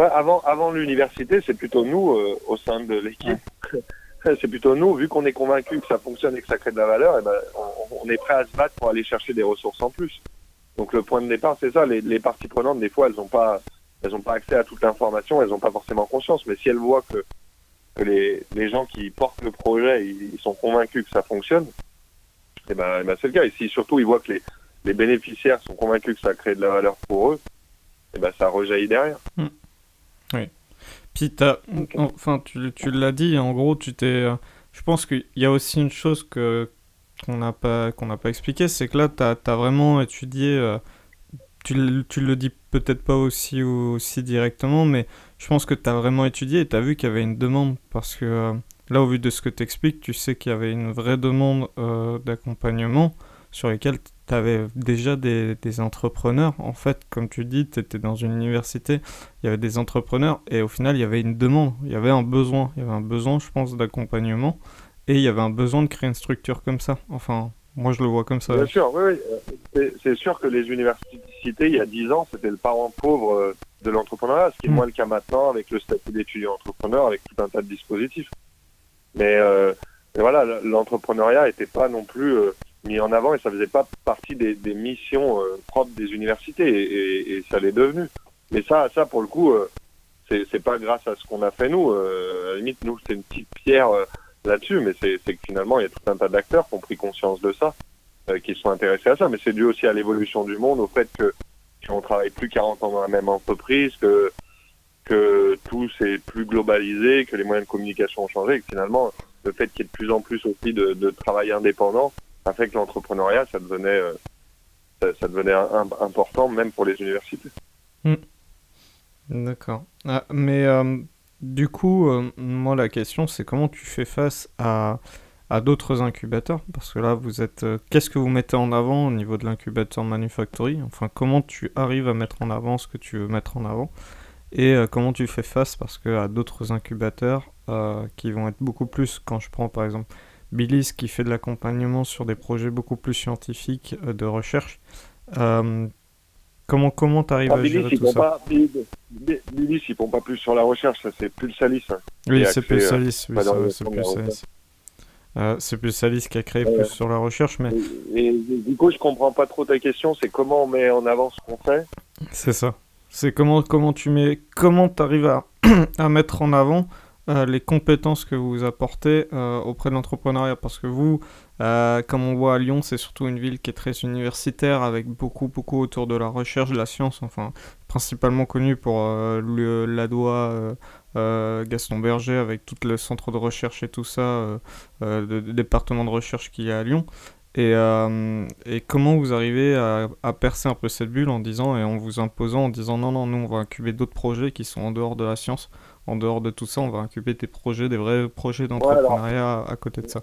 S3: Ouais, avant, avant l'université, c'est plutôt nous, euh, au sein de l'équipe, c'est plutôt nous, vu qu'on est convaincu que ça fonctionne et que ça crée de la valeur, et ben, on, on, est prêt à se battre pour aller chercher des ressources en plus. Donc le point de départ, c'est ça. Les, les, parties prenantes, des fois, elles n'ont pas, elles ont pas accès à toute l'information, elles n'ont pas forcément conscience. Mais si elles voient que, que les, les gens qui portent le projet, ils, ils sont convaincus que ça fonctionne, et ben, et ben c'est le cas. Et si surtout ils voient que les, les bénéficiaires sont convaincus que ça crée de la valeur pour eux, et ben ça rejaillit derrière.
S1: Mmh. Oui. Puis as, okay. enfin, tu, tu l'as dit, en gros, tu t'es. Je pense qu'il y a aussi une chose que qu'on n'a pas qu'on n'a pas expliqué, c'est que là, tu as, as, vraiment étudié. Euh, tu, le dis peut-être pas aussi directement, mais je pense que tu as vraiment étudié et tu as vu qu'il y avait une demande parce que euh, là, au vu de ce que tu expliques, tu sais qu'il y avait une vraie demande euh, d'accompagnement sur lesquels tu avais déjà des, des, entrepreneurs. En fait, comme tu dis, tu étais dans une université, il y avait des entrepreneurs et au final, il y avait une demande, il y avait un besoin. Il y avait un besoin, je pense, d'accompagnement et il y avait un besoin de créer une structure comme ça. Enfin, moi, je le vois comme ça.
S3: Bien sûr, oui. oui. C'est sûr que les universités, il y a 10 ans, c'était le parent pauvre de l'entrepreneuriat, ce qui est mmh. moins le cas maintenant avec le statut d'étudiant entrepreneur, avec tout un tas de dispositifs. Mais, euh, mais voilà, l'entrepreneuriat n'était pas non plus euh, mis en avant et ça faisait pas partie des, des missions euh, propres des universités et, et, et, ça l'est devenu. Mais ça, ça pour le coup, euh, c'est pas grâce à ce qu'on a fait nous. Euh, à la limite, nous, c'est une petite pierre euh, là-dessus, mais c'est que finalement, il y a tout un tas d'acteurs qui ont pris conscience de ça, euh, qui sont intéressés à ça. Mais c'est dû aussi à l'évolution du monde, au fait que on travaille plus 40 ans dans la même entreprise, que que tout c'est plus globalisé, que les moyens de communication ont changé, et que finalement, le fait qu'il y ait de plus en plus aussi de, travail indépendant a fait que l'entrepreneuriat, ça devenait, euh, ça, devenait important même pour les universités.
S1: Mmh. D'accord. Ah, mais euh, du coup, moi, la question, c'est comment tu fais face à, à d'autres incubateurs Parce que là, vous êtes. Euh, Qu'est-ce que vous mettez en avant au niveau de l'incubateur Manufactory? Enfin, comment tu arrives à mettre en avant ce que tu veux mettre en avant? Et euh, comment tu fais face? Parce que à d'autres incubateurs euh, qui vont être beaucoup plus quand je prends par exemple Billis qui fait de l'accompagnement sur des projets beaucoup plus scientifiques de recherche comment comment t'arrives
S3: ah,
S1: à
S3: Billis,
S1: gérer
S3: ils
S1: tout ça?
S3: pas, Billis ils font pas plus sur la recherche ça c'est plus Salis hein,
S1: oui c'est plus Salis oui, c'est plus Salis euh, c'est plus Salis qui a créé plus sur la recherche mais
S3: et, et, du coup je comprends pas trop ta question c'est comment on met en avant ce qu'on fait?
S1: C'est ça c'est comment, comment tu mets, comment arrives à, à mettre en avant euh, les compétences que vous apportez euh, auprès de l'entrepreneuriat? Parce que vous, euh, comme on voit à Lyon, c'est surtout une ville qui est très universitaire, avec beaucoup, beaucoup autour de la recherche, de la science, enfin, principalement connue pour le l'ADOA Gaston Berger, avec tout le centre de recherche et tout ça, le département de recherche qu'il y a à Lyon. Et, euh, et, comment vous arrivez à, à, percer un peu cette bulle en disant et en vous imposant en disant non non nous on va incuber d'autres projets qui sont en dehors de la science, en dehors de tout ça on va incuber des projets, des vrais projets d'entrepreneuriat à côté de ça.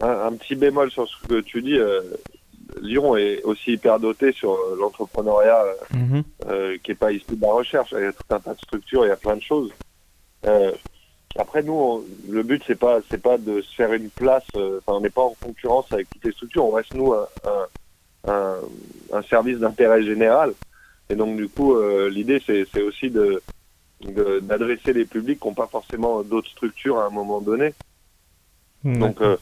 S3: Un, un, petit bémol sur ce que tu dis, euh, Lyon est aussi hyper doté sur l'entrepreneuriat euh, -hmm. euh, qui est pas issu de la recherche. Il y a tout un tas de structures, il y a plein de choses. Euh, après, nous, on, le but, c'est pas, c'est pas de se faire une place. Euh, on n'est pas en concurrence avec toutes les structures. On reste nous un, un, un service d'intérêt général. Et donc, du coup, euh, l'idée, c'est aussi de d'adresser les publics qui n'ont pas forcément d'autres structures à un moment donné. Mmh. Donc, euh,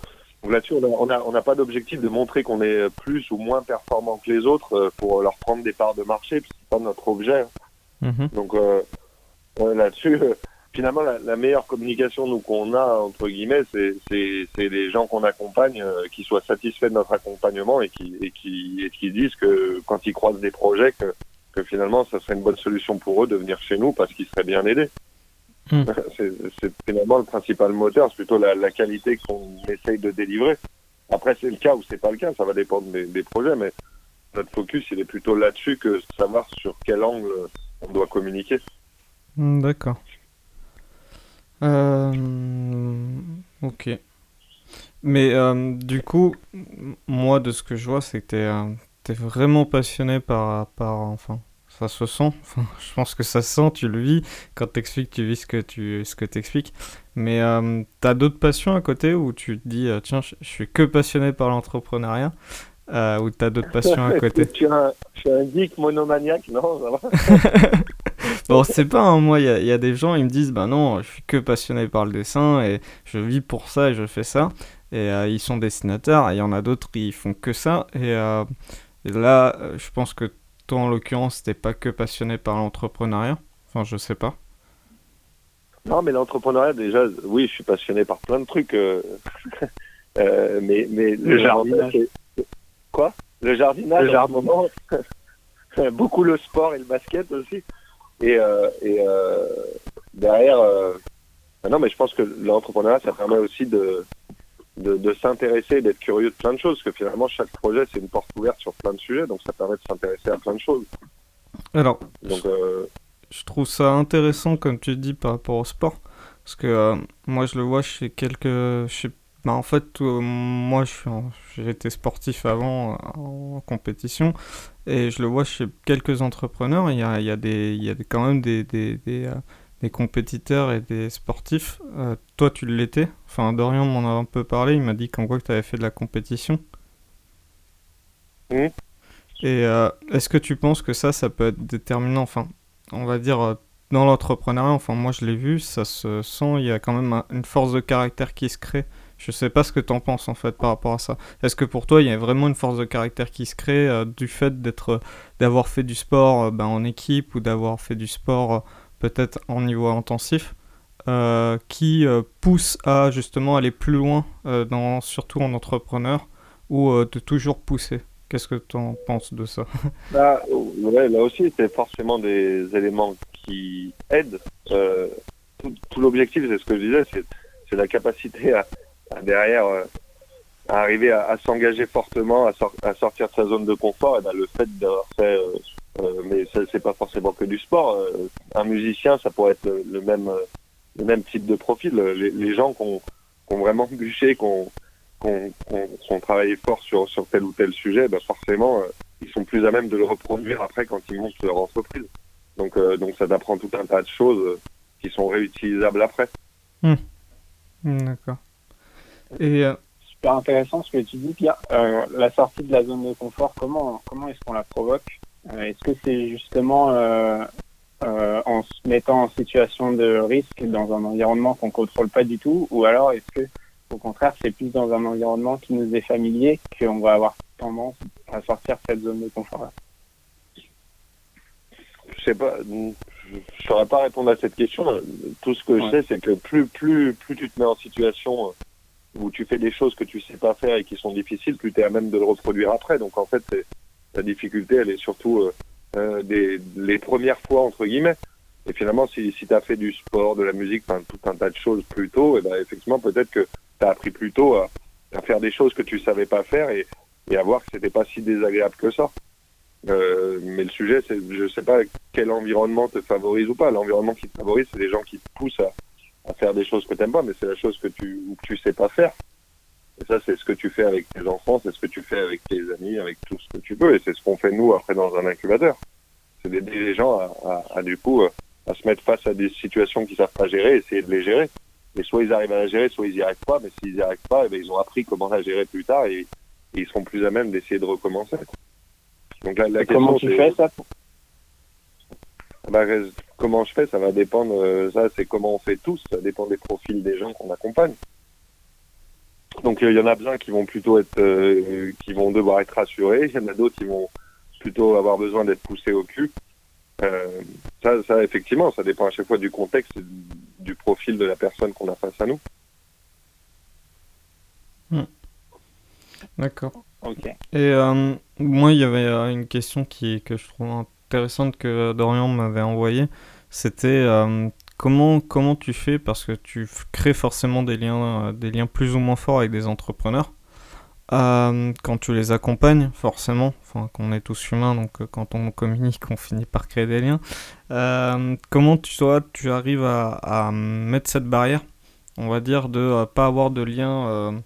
S3: là-dessus, on n'a on a, pas d'objectif de montrer qu'on est plus ou moins performant que les autres euh, pour leur prendre des parts de marché, c'est pas notre objet.
S1: Mmh.
S3: Donc, là-dessus finalement, la, la, meilleure communication nous qu'on a entre guillemets, c'est les gens qu'on accompagne euh, qui soient satisfaits de notre accompagnement et qui et qui et qui disent que quand ils croisent des projets que que finalement, ça serait une bonne solution pour eux de venir chez nous parce qu'ils seraient bien aidés.
S1: Mmh.
S3: C'est finalement le principal moteur, c'est plutôt la, la qualité qu'on essaye de délivrer. Après, c'est le cas ou c'est pas le cas, ça va dépendre des, des projets, mais notre focus, il est plutôt là-dessus que savoir sur quel angle on doit communiquer.
S1: D'accord. Euh... Ok. Mais euh, du coup, moi, de ce que je vois, c'est que t'es es vraiment passionné par, par... Enfin, ça se sent. Enfin, je pense que ça se sent, tu le vis. Quand t'expliques, tu vis ce que tu ce que t'expliques. Mais euh, t'as d'autres passions à côté où tu te dis, euh, tiens, je, je suis que passionné par l'entrepreneuriat euh, ou t'as d'autres passions à côté?
S3: Je, suis un, je suis un geek monomaniaque, non ça va?
S1: Bon, c'est pas, hein, moi, il y, a des gens, ils me disent, bah non, je suis que passionné par le dessin et je vis pour ça et je fais ça. Et euh, ils sont dessinateurs, et il y en a d'autres, ils font que ça. Et, euh, là, je pense que toi, en l'occurrence, t'es pas que passionné par l'entrepreneuriat? Enfin, je sais pas.
S3: Non, mais l'entrepreneuriat, déjà, oui, je suis passionné par plein de trucs. mais, mais
S2: le jardinage.
S3: Quoi? Le jardinage,
S2: le jardinage.
S3: beaucoup le sport et le basket aussi. Et, euh, et euh, derrière, euh, non, mais je pense que l'entrepreneuriat, ça permet aussi de, de, de s'intéresser, d'être curieux de plein de choses, parce que finalement, chaque projet, c'est une porte ouverte sur plein de sujets, donc ça permet de s'intéresser à plein de choses.
S1: Alors, donc, je trouve ça intéressant, comme tu dis, par rapport au sport, parce que moi, je le vois chez quelques... Chez bah, en fait, moi, j'ai été sportif avant en compétition et je le vois chez quelques entrepreneurs, il y a, il y a, des, il y a quand même des, des, des, euh, des compétiteurs et des sportifs. Euh, toi, tu l'étais. Enfin, Dorian m'en a un peu parlé. Il m'a dit qu'en gros, que tu avais fait de la compétition.
S3: Et
S1: euh, est-ce que tu penses que ça, ça peut être déterminant? Enfin, on va dire, dans l'entrepreneuriat, enfin, moi, je l'ai vu, ça se sent, il y a quand même une force de caractère qui se crée je sais pas ce que tu en penses en fait par rapport à ça. Est-ce que pour toi il y a vraiment une force de caractère qui se crée euh, du fait d'être, d'avoir fait du sport euh, ben, en équipe ou d'avoir fait du sport euh, peut-être en niveau intensif qui pousse à justement aller plus loin, dans, surtout en entrepreneur, ou de toujours pousser Qu'est-ce que tu en penses de ça?
S3: Bah, Là aussi, c'est forcément des éléments qui aident. tout, l'objectif, c'est ce que je disais, c'est la capacité à, derrière euh, arriver à, s'engager fortement, à, à, sortir de sa zone de confort, et ben, le fait d'avoir fait, euh, euh, mais c'est pas forcément que du sport. un musicien, ça pourrait être le, même, le même type de profil. Les, les gens qui ont, vraiment bûché, qui ont, travaillé fort sur, sur tel ou tel sujet, ben forcément, ils sont plus à même de le reproduire après quand ils montent leur entreprise. Donc, donc ça t'apprend tout un tas de choses qui sont réutilisables après.
S1: Hmm. D'accord. Et
S2: euh, super intéressant ce que tu dis, Pierre. Euh, la sortie de la zone de confort, comment comment est-ce qu'on la provoque? euh, Est-ce que c'est justement en se mettant en situation de risque dans un environnement qu'on contrôle pas du tout, ou alors est-ce que au contraire c'est plus dans un environnement qui nous est familier qu'on va avoir tendance à sortir de cette zone de confort
S3: Je sais pas, je saurais pas répondre à cette question. Tout ce que je sais, c'est que plus plus plus tu te mets en situation où tu fais des choses que tu sais pas faire et qui sont difficiles, plus tu es à même de le reproduire après. Donc en fait, ta difficulté, elle est surtout euh, euh, des, les premières fois, entre guillemets. Et finalement, si, si tu as fait du sport, de la musique, enfin tout un tas de choses plus tôt, et ben, effectivement, peut-être que tu as appris plus tôt à, faire des choses que tu savais pas faire et, et à voir que c'était pas si désagréable que ça. Euh, mais le sujet, c'est, je sais pas quel environnement te favorise ou pas. L'environnement qui te favorise, c'est des gens qui te poussent à, faire des choses que tu n'aimes pas, mais c'est la chose que tu que tu sais pas faire. Et ça, c'est ce que tu fais avec tes enfants, c'est ce que tu fais avec tes amis, avec que tu peux. Et c'est ce qu'on fait nous après dans un incubateur. C'est d'aider les gens à, à, du coup à se mettre face à des situations qu'ils savent pas gérer, essayer de les gérer. Et soit ils arrivent à la gérer, soit ils y arrivent pas. Mais s'ils y arrivent pas, eh bien, ils ont appris comment la gérer plus tard et, ils seront plus à même d'essayer de recommencer.
S2: Donc la, la comment tu fais ça?
S3: Bah, comment je fais, ça va dépendre. Euh, ça, c'est comment on fait tous. Ça dépend des profils des gens qu'on accompagne. Donc il y en a besoin qui vont plutôt être, euh, qui vont devoir être rassurés. Il y en a d'autres qui vont plutôt avoir besoin d'être poussés au cul. Euh, ça, ça, effectivement, ça dépend à chaque fois du contexte, et du profil de la personne qu'on a face à nous.
S1: Hmm. D'accord.
S2: Ok.
S1: Et moi, il y avait une question qui que je trouve intéressante que Dorian m'avait envoyée, c'était euh, comment, comment tu fais, parce que tu crées forcément des liens, euh, des liens plus ou moins forts avec des entrepreneurs, euh, quand tu les accompagnes, forcément, enfin, qu'on est tous humains, donc quand on communique, on finit par créer des liens. comment tu, toi, tu arrives à, à, mettre cette barrière, on va dire, de pas avoir de lien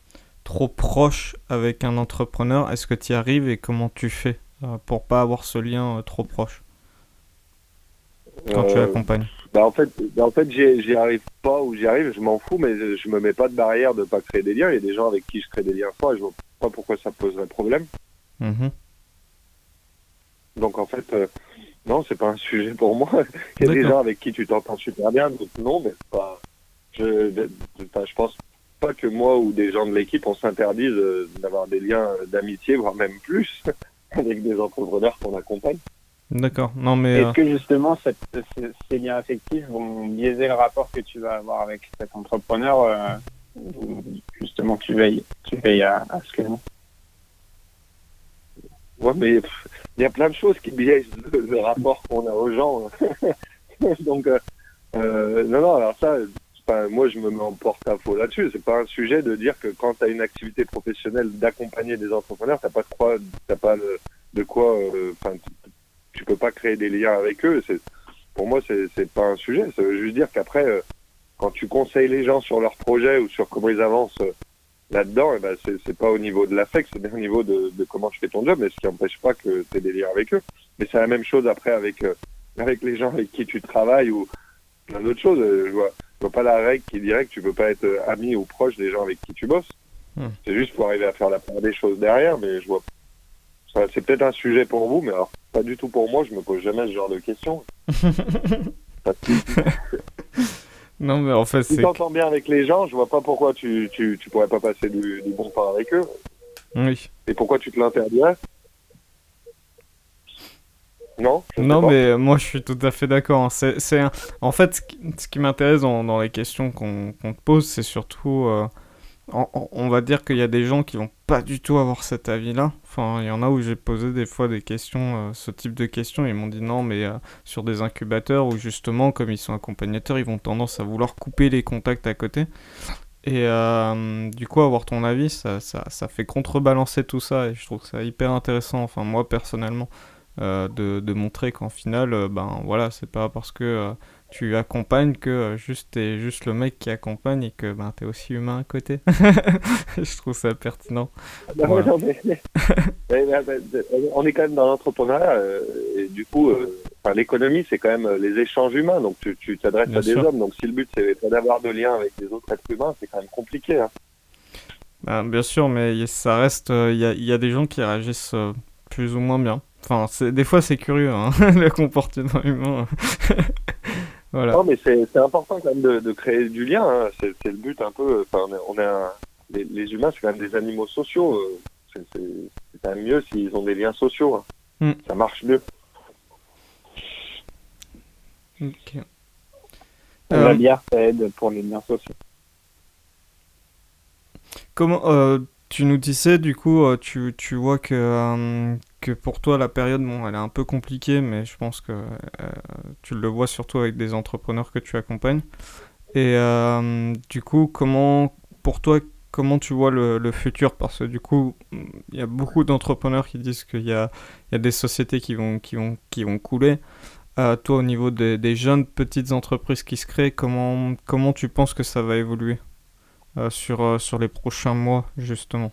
S1: trop proche avec un entrepreneur? Est-ce que tu y arrives et comment tu fais euh, pour pas avoir ce lien euh, trop proche? Quand tu euh, accompagnes
S3: bah en fait, bah en fait j'y arrive pas ou j'y arrive, je m'en fous, mais je me mets pas de barrière de pas créer des liens. Il y a des gens avec qui je crée des liens forts et je vois pas pourquoi ça poserait problème.
S1: Mm-hmm.
S3: Donc en fait, non, c'est pas un sujet pour moi. Il y a des gens avec qui tu t'entends super bien, d'autres non, mais pas. Je, je pense pas que moi ou des gens de l'équipe, on s'interdise euh, d'avoir des liens d'amitié, voire même plus, avec des entrepreneurs qu'on accompagne.
S1: D'accord. Non, mais.
S2: Est-ce euh, que justement ces, liens affectifs vont biaiser le rapport que tu vas avoir avec cet entrepreneur euh, justement tu veilles, tu veilles à, ce que
S3: Ouais, mais il y a plein de choses qui biaisent le, rapport qu'on a aux gens. Donc, non, non, alors ça, moi, je me mets en porte-à-faux là-dessus. C'est pas un sujet de dire que quand tu as une activité professionnelle d'accompagner des entrepreneurs, t'as pas de quoi, t'as pas de, quoi, euh, tu peux pas créer des liens avec eux. C'est, pour moi, c'est, c'est pas un sujet. Ça veut juste dire qu'après, euh, quand tu conseilles les gens sur leurs projets ou sur comment ils avancent euh, là-dedans, et eh ben, c'est, c'est pas au niveau de l'affect, c'est bien au niveau de, de, comment tu fais ton job, mais ce qui n'empêche pas que tu aies des liens avec eux. Mais c'est la même chose après avec, avec les gens avec qui tu travailles ou plein d'autres choses. Je vois, je vois pas la règle qui dirait que tu peux pas être euh, ami ou proche des gens avec qui tu bosses. Hmm. C'est juste pour arriver à faire la part des choses derrière, mais je vois. C'est peut-être un sujet pour vous, mais alors pas du tout pour moi. Je me pose jamais ce genre de questions.
S1: non, mais en fait,
S3: si t'entends bien avec les gens, je vois pas pourquoi tu, tu, tu pourrais pas passer du, du bon temps avec eux.
S1: Oui.
S3: Et pourquoi tu te l'interdirais? Non?
S1: Non, mais moi je suis tout à fait d'accord. Hein. C'est, En fait, ce qui, m'intéresse dans, les questions qu'on, te pose, c'est surtout. Euh, on, va dire qu'il y a des gens qui vont pas du tout avoir cet avis-là. Enfin, il y en a où j'ai posé des fois des questions, euh, ce type de questions, ils m'ont dit non, mais euh, sur des incubateurs où justement, comme ils sont accompagnateurs, ils vont tendance à vouloir couper les contacts à côté. Et du coup, avoir ton avis, ça, ça, ça fait contrebalancer tout ça et je trouve ça hyper intéressant, enfin moi personnellement. Euh, de, de, montrer qu'en final, euh, ben voilà, c'est pas parce que euh, tu accompagnes que juste t'es juste le mec qui accompagne et que ben t'es aussi humain à côté. je trouve ça pertinent.
S3: Bah on est quand même dans l'entrepreneuriat et du coup, l'économie c'est quand même les échanges humains. Donc tu t'adresses à des hommes. Donc si le but c'est d'avoir de liens avec les autres êtres humains, c'est quand même compliqué. Hein.
S1: Ben, bien sûr, mais ça reste. Il y, y, a des gens qui réagissent plus ou moins bien. Enfin, des fois, c'est curieux, hein, le comportement humain.
S3: voilà. Non, mais c'est important quand même de, de, créer du lien. Hein. C'est le but un peu. Enfin, on est, un, les, les, humains, c'est quand même des animaux sociaux. Euh. C'est quand même mieux s'ils ont des liens sociaux. Hein. Hmm. Ça marche mieux.
S2: Ok. Euh... La bière, ça aide pour les liens sociaux.
S1: Comment, euh, tu nous disais, du coup, euh, tu, tu vois que, euh, que pour toi, la période, bon, elle est un peu compliquée, mais je pense que euh, tu le vois surtout avec des entrepreneurs que tu accompagnes. Et du coup, comment, pour toi, comment tu vois le, le futur? Parce que du coup, il y a beaucoup d'entrepreneurs qui disent qu'il y a, y a des sociétés qui vont, qui vont, qui vont couler. toi, au niveau des, des, jeunes petites entreprises qui se créent, comment, comment tu penses que ça va évoluer? Sur, euh, sur les prochains mois, justement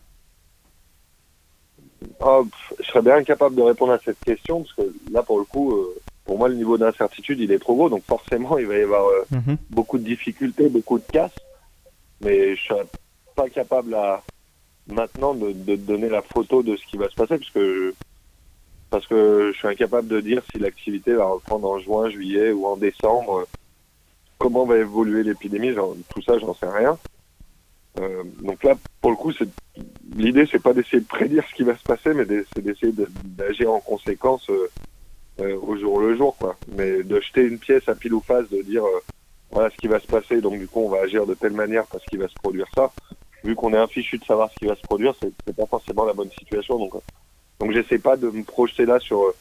S3: ah, Je serais bien incapable de répondre à cette question, parce que là, pour le coup, euh, pour moi, le niveau d'incertitude, il est trop gros, donc forcément, il va y avoir mhm. beaucoup de difficultés, beaucoup de casse, mais je serais pas capable à, maintenant de, de, donner la photo de ce qui va se passer, parce que parce que je suis incapable de dire si l'activité va reprendre en juin, juillet ou en décembre. Comment va évoluer l'épidémie, tout ça, j'en sais rien. Euh, donc là, pour le coup, l'idée, c'est pas d'essayer de prédire ce qui va se passer, mais c'est d'essayer d'agir en conséquence euh, euh, au jour le jour, quoi. Mais de jeter une pièce à pile ou face, de dire voilà ce qui va se passer, donc du coup, on va agir de telle manière parce qu'il va se produire ça. Vu qu'on est infichu de savoir ce qui va se produire, c'est pas forcément la bonne situation. Donc, donc j'essaie pas de me projeter là sur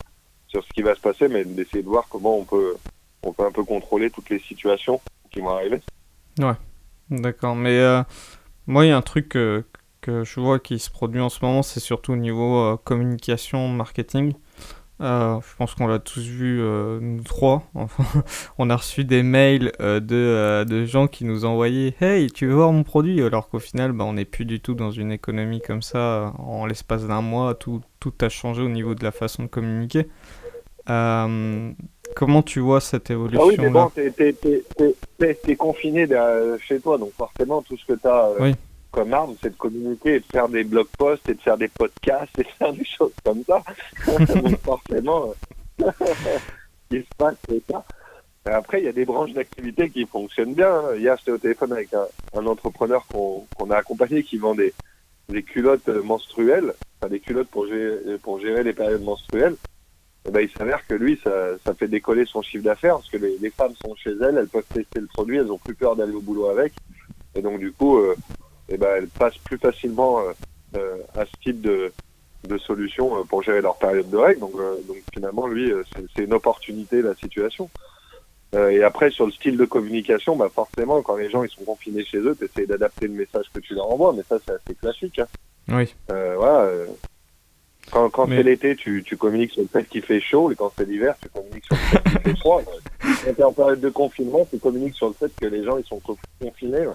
S3: sur ce qui va se passer, mais d'essayer de voir comment on peut on peut un peu contrôler toutes les situations qui vont arriver.
S1: Ouais, d'accord. Mais moi, il y a un truc que, je vois qui se produit en ce moment, c'est surtout au niveau euh, communication, marketing. Euh, je pense qu'on l'a tous vu, euh, nous trois. On a reçu des mails de, de, gens qui nous envoyaient Hey, tu veux voir mon produit? Alors qu'au final, bah, on n'est plus du tout dans une économie comme ça. En l'espace d'un mois, tout, tout a changé au niveau de la façon de communiquer. Comment tu vois cette évolution Ah oui, mais bon,
S3: t'es confiné chez toi, donc forcément, tout ce que tu as euh, comme arme, c'est de communiquer et de faire des blog posts et de faire des podcasts et de faire des choses comme ça. donc forcément, euh, qui se passe ça. Après, il y a des branches d'activité qui fonctionnent bien. Hier, j'étais au téléphone avec un, un entrepreneur qu'on a accompagné qui vend des, des culottes euh, menstruelles, enfin des culottes pour gérer, pour gérer les périodes menstruelles. Et ben, il s'avère que lui, ça, ça fait décoller son chiffre d'affaires parce que les, les femmes sont chez elles, elles peuvent tester le produit, elles ont plus peur d'aller au boulot avec. Et donc, du coup, euh, eh ben, elles passent plus facilement euh, euh, à ce type de, de solution euh, pour gérer leur période de règles. Donc, euh, donc finalement, lui, euh, c'est- une opportunité la situation. Euh, et après, sur le style de communication, bah forcément, quand les gens ils sont confinés chez eux, tu d'adapter le message que tu leur envoies, mais ça, c'est assez classique. Hein.
S1: Oui.
S3: Euh, voilà. Quand quand
S1: Mais-
S3: c'est l'été, tu, tu communiques sur le fait qu'il fait chaud, et quand c'est l'hiver, tu communiques sur le fait qu'il fait froid. Quand tu en période de confinement, tu communiques sur le fait que les gens ils sont co- confinés. ouais.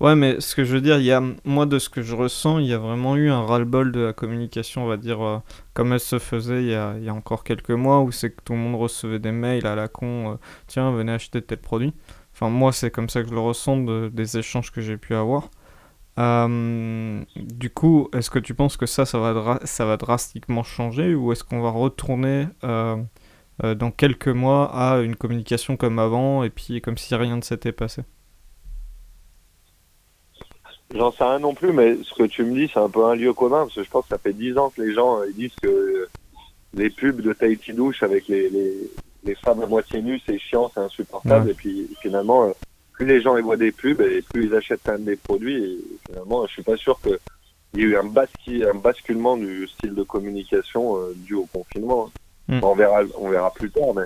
S1: Ouais, mais ce que je veux dire, il y a, moi, de ce que je ressens, il y a vraiment eu un ras-le-bol de la communication, on va dire, euh, comme elle se faisait il y a, il y a encore quelques mois, où c'est que tout le monde recevait des mails à la con, euh, tiens, venez acheter tel produit. Enfin, moi, c'est comme ça que je le ressens de- des échanges que j'ai pu avoir. Euh, du coup, est-ce que tu penses que ça, ça va, ça va drastiquement changer, ou est-ce qu'on va retourner euh, euh, dans quelques mois à une communication comme avant, et puis comme si rien ne s'était passé?
S3: J'en sais rien non plus, mais ce que tu me dis, c'est un peu un lieu commun, parce que je pense que ça fait dix ans que les gens ils disent que les pubs de Tahiti Douche avec les, les, les femmes à moitié nues, c'est chiant, c'est insupportable.
S1: Ouais.
S3: Et puis finalement, plus les gens ils voient des pubs, et plus ils achètent quand même des produits. Et finalement, je suis pas sûr que il y a eu un, basqui- un basculement du style de communication euh, dû au confinement.
S1: Mm.
S3: On verra, on verra plus tard, mais,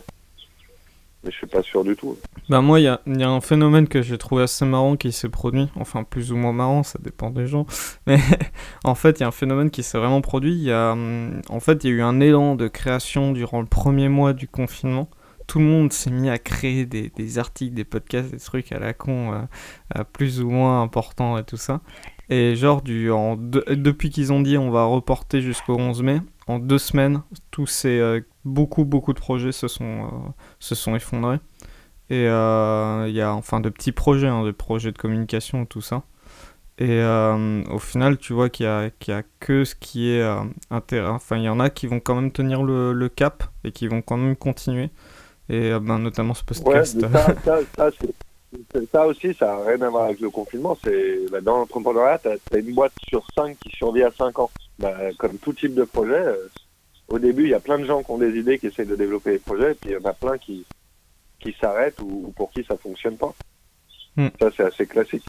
S3: mais je suis pas sûr du tout.
S1: Bah moi, il y a, y un phénomène que j'ai trouvé assez marrant qui s'est produit, enfin plus ou moins marrant, ça dépend des gens, mais en fait, il y a un phénomène qui s'est vraiment produit. Y a, hum, en fait, il y a eu un élan de création durant le premier mois du confinement. Tout le monde s'est mis à créer des, articles, des podcasts, des trucs à la con, euh, euh, plus ou moins importants et tout ça. Et genre, du, en depuis qu'ils ont dit on va reporter jusqu'au 11 mai, en deux semaines, tous ces, euh, beaucoup, beaucoup de projets se sont, se sont effondrés. Et il y a enfin de petits projets, hein, de projets de communication, tout ça. Et au final, tu vois qu'il y a, y a que ce qui est euh, intéressant. Enfin, il y en a qui vont quand même tenir le cap et qui vont quand même continuer. Et euh, ben, notamment ce
S3: Ouais,
S1: podcast.
S3: mais ça, ça, ça, c'est- c'est- ça aussi, ça n'a rien à voir avec le confinement. C'est bah, dans l'entrepreneuriat, tu as, une boîte sur cinq qui survit à cinq ans. Bah, comme tout type de projet, euh, au début, il y a plein de gens qui ont des idées, qui essayent de développer des projets, et puis il y en a plein qui, qui s'arrêtent ou, ou pour qui ça fonctionne pas.
S1: Hmm.
S3: Ça, c'est assez classique.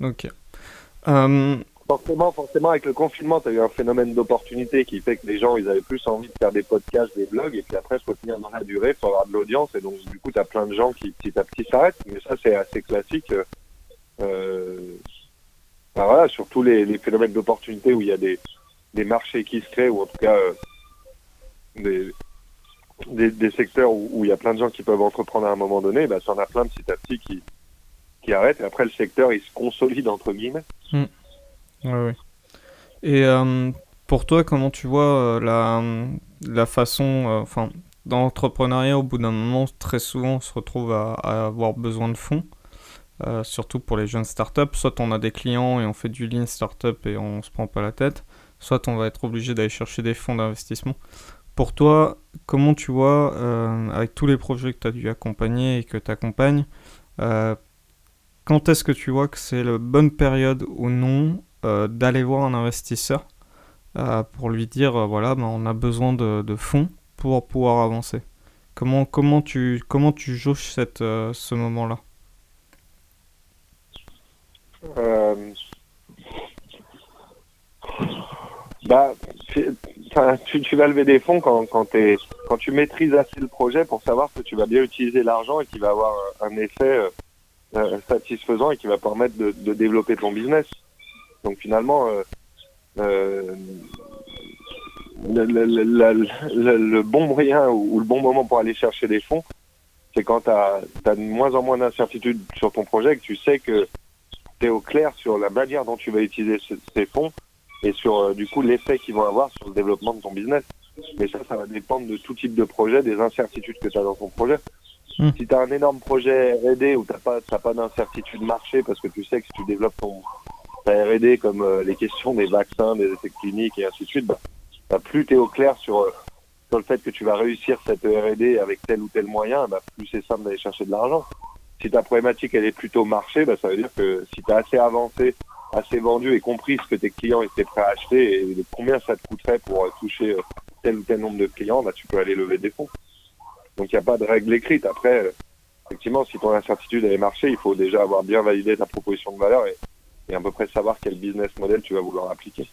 S1: ok. Euh,
S3: Forcément, forcément, avec le confinement, tu as eu un phénomène d'opportunité qui fait que les gens, ils avaient plus envie de faire des podcasts, des blogs, et puis après, il faut tenir dans la durée, il faut avoir de l'audience, et donc du coup, tu as plein de gens qui petit à petit s'arrêtent, mais ça, c'est assez classique. Euh, euh, bah voilà, surtout les, phénomènes d'opportunité où il y a des, des marchés qui se créent, ou en tout cas euh, des, des, secteurs où, il y a plein de gens qui peuvent entreprendre à un moment donné, bah, ça en a plein petit à petit qui, qui arrêtent, et après, le secteur, il se consolide, entre guillemets.
S1: Ouais, ouais. Et euh, pour toi, comment tu vois euh, la, la façon, euh, enfin, dans l'entrepreneuriat, au bout d'un moment, très souvent, on se retrouve à, avoir besoin de fonds, surtout pour les jeunes startups. Soit on a des clients et on fait du lean startup et on se prend pas la tête, soit on va être obligé d'aller chercher des fonds d'investissement. Pour toi, comment tu vois, avec tous les projets que tu as dû accompagner et que tu accompagnes, quand est-ce que tu vois que c'est la bonne période ou non d'aller voir un investisseur euh, pour lui dire euh, voilà ben, on a besoin de, fonds pour pouvoir avancer comment comment tu comment tu jauges cette euh, ce moment là
S3: Euh, Bah, tu, vas lever des fonds quand, quand, tu maîtrises assez le projet pour savoir que tu vas bien utiliser l'argent et qu'il va avoir un effet euh, euh, satisfaisant et qui va permettre de développer ton business. Donc finalement, euh, euh, le, le, le, le- bon moyen ou, ou le bon moment pour aller chercher des fonds, c'est quand tu as, de moins en moins d'incertitudes sur ton projet, que tu sais que tu es au clair sur la manière dont tu vas utiliser ce- ces fonds et sur euh, du coup l'effet qu'ils vont avoir sur le développement de ton business. Mais ça, ça va dépendre de tout type de projet, des incertitudes que tu as dans ton projet.
S1: Mm.
S3: Si tu as un énorme projet R&D où tu n'as pas, t'as pas d'incertitude marché parce que tu sais que si tu développes ton ta R&D comme euh, les questions des vaccins, des essais cliniques et ainsi de suite, bah, bah, plus tu es au clair sur euh, sur le fait que tu vas réussir cette R&D avec tel ou tel moyen, bah, plus c'est simple d'aller chercher de l'argent. Si ta problématique elle est plutôt marché, bah, ça veut dire que si tu as assez avancé, assez vendu et compris ce que tes clients étaient prêts à acheter et combien ça te coûterait pour euh, toucher euh, tel ou tel nombre de clients, bah, tu peux aller lever des fonds. Donc il n'y a pas de règle écrite. Après, euh, effectivement, si ton incertitude est marché, il faut déjà avoir bien validé ta proposition de valeur et, et à peu près savoir quel business model tu vas vouloir appliquer.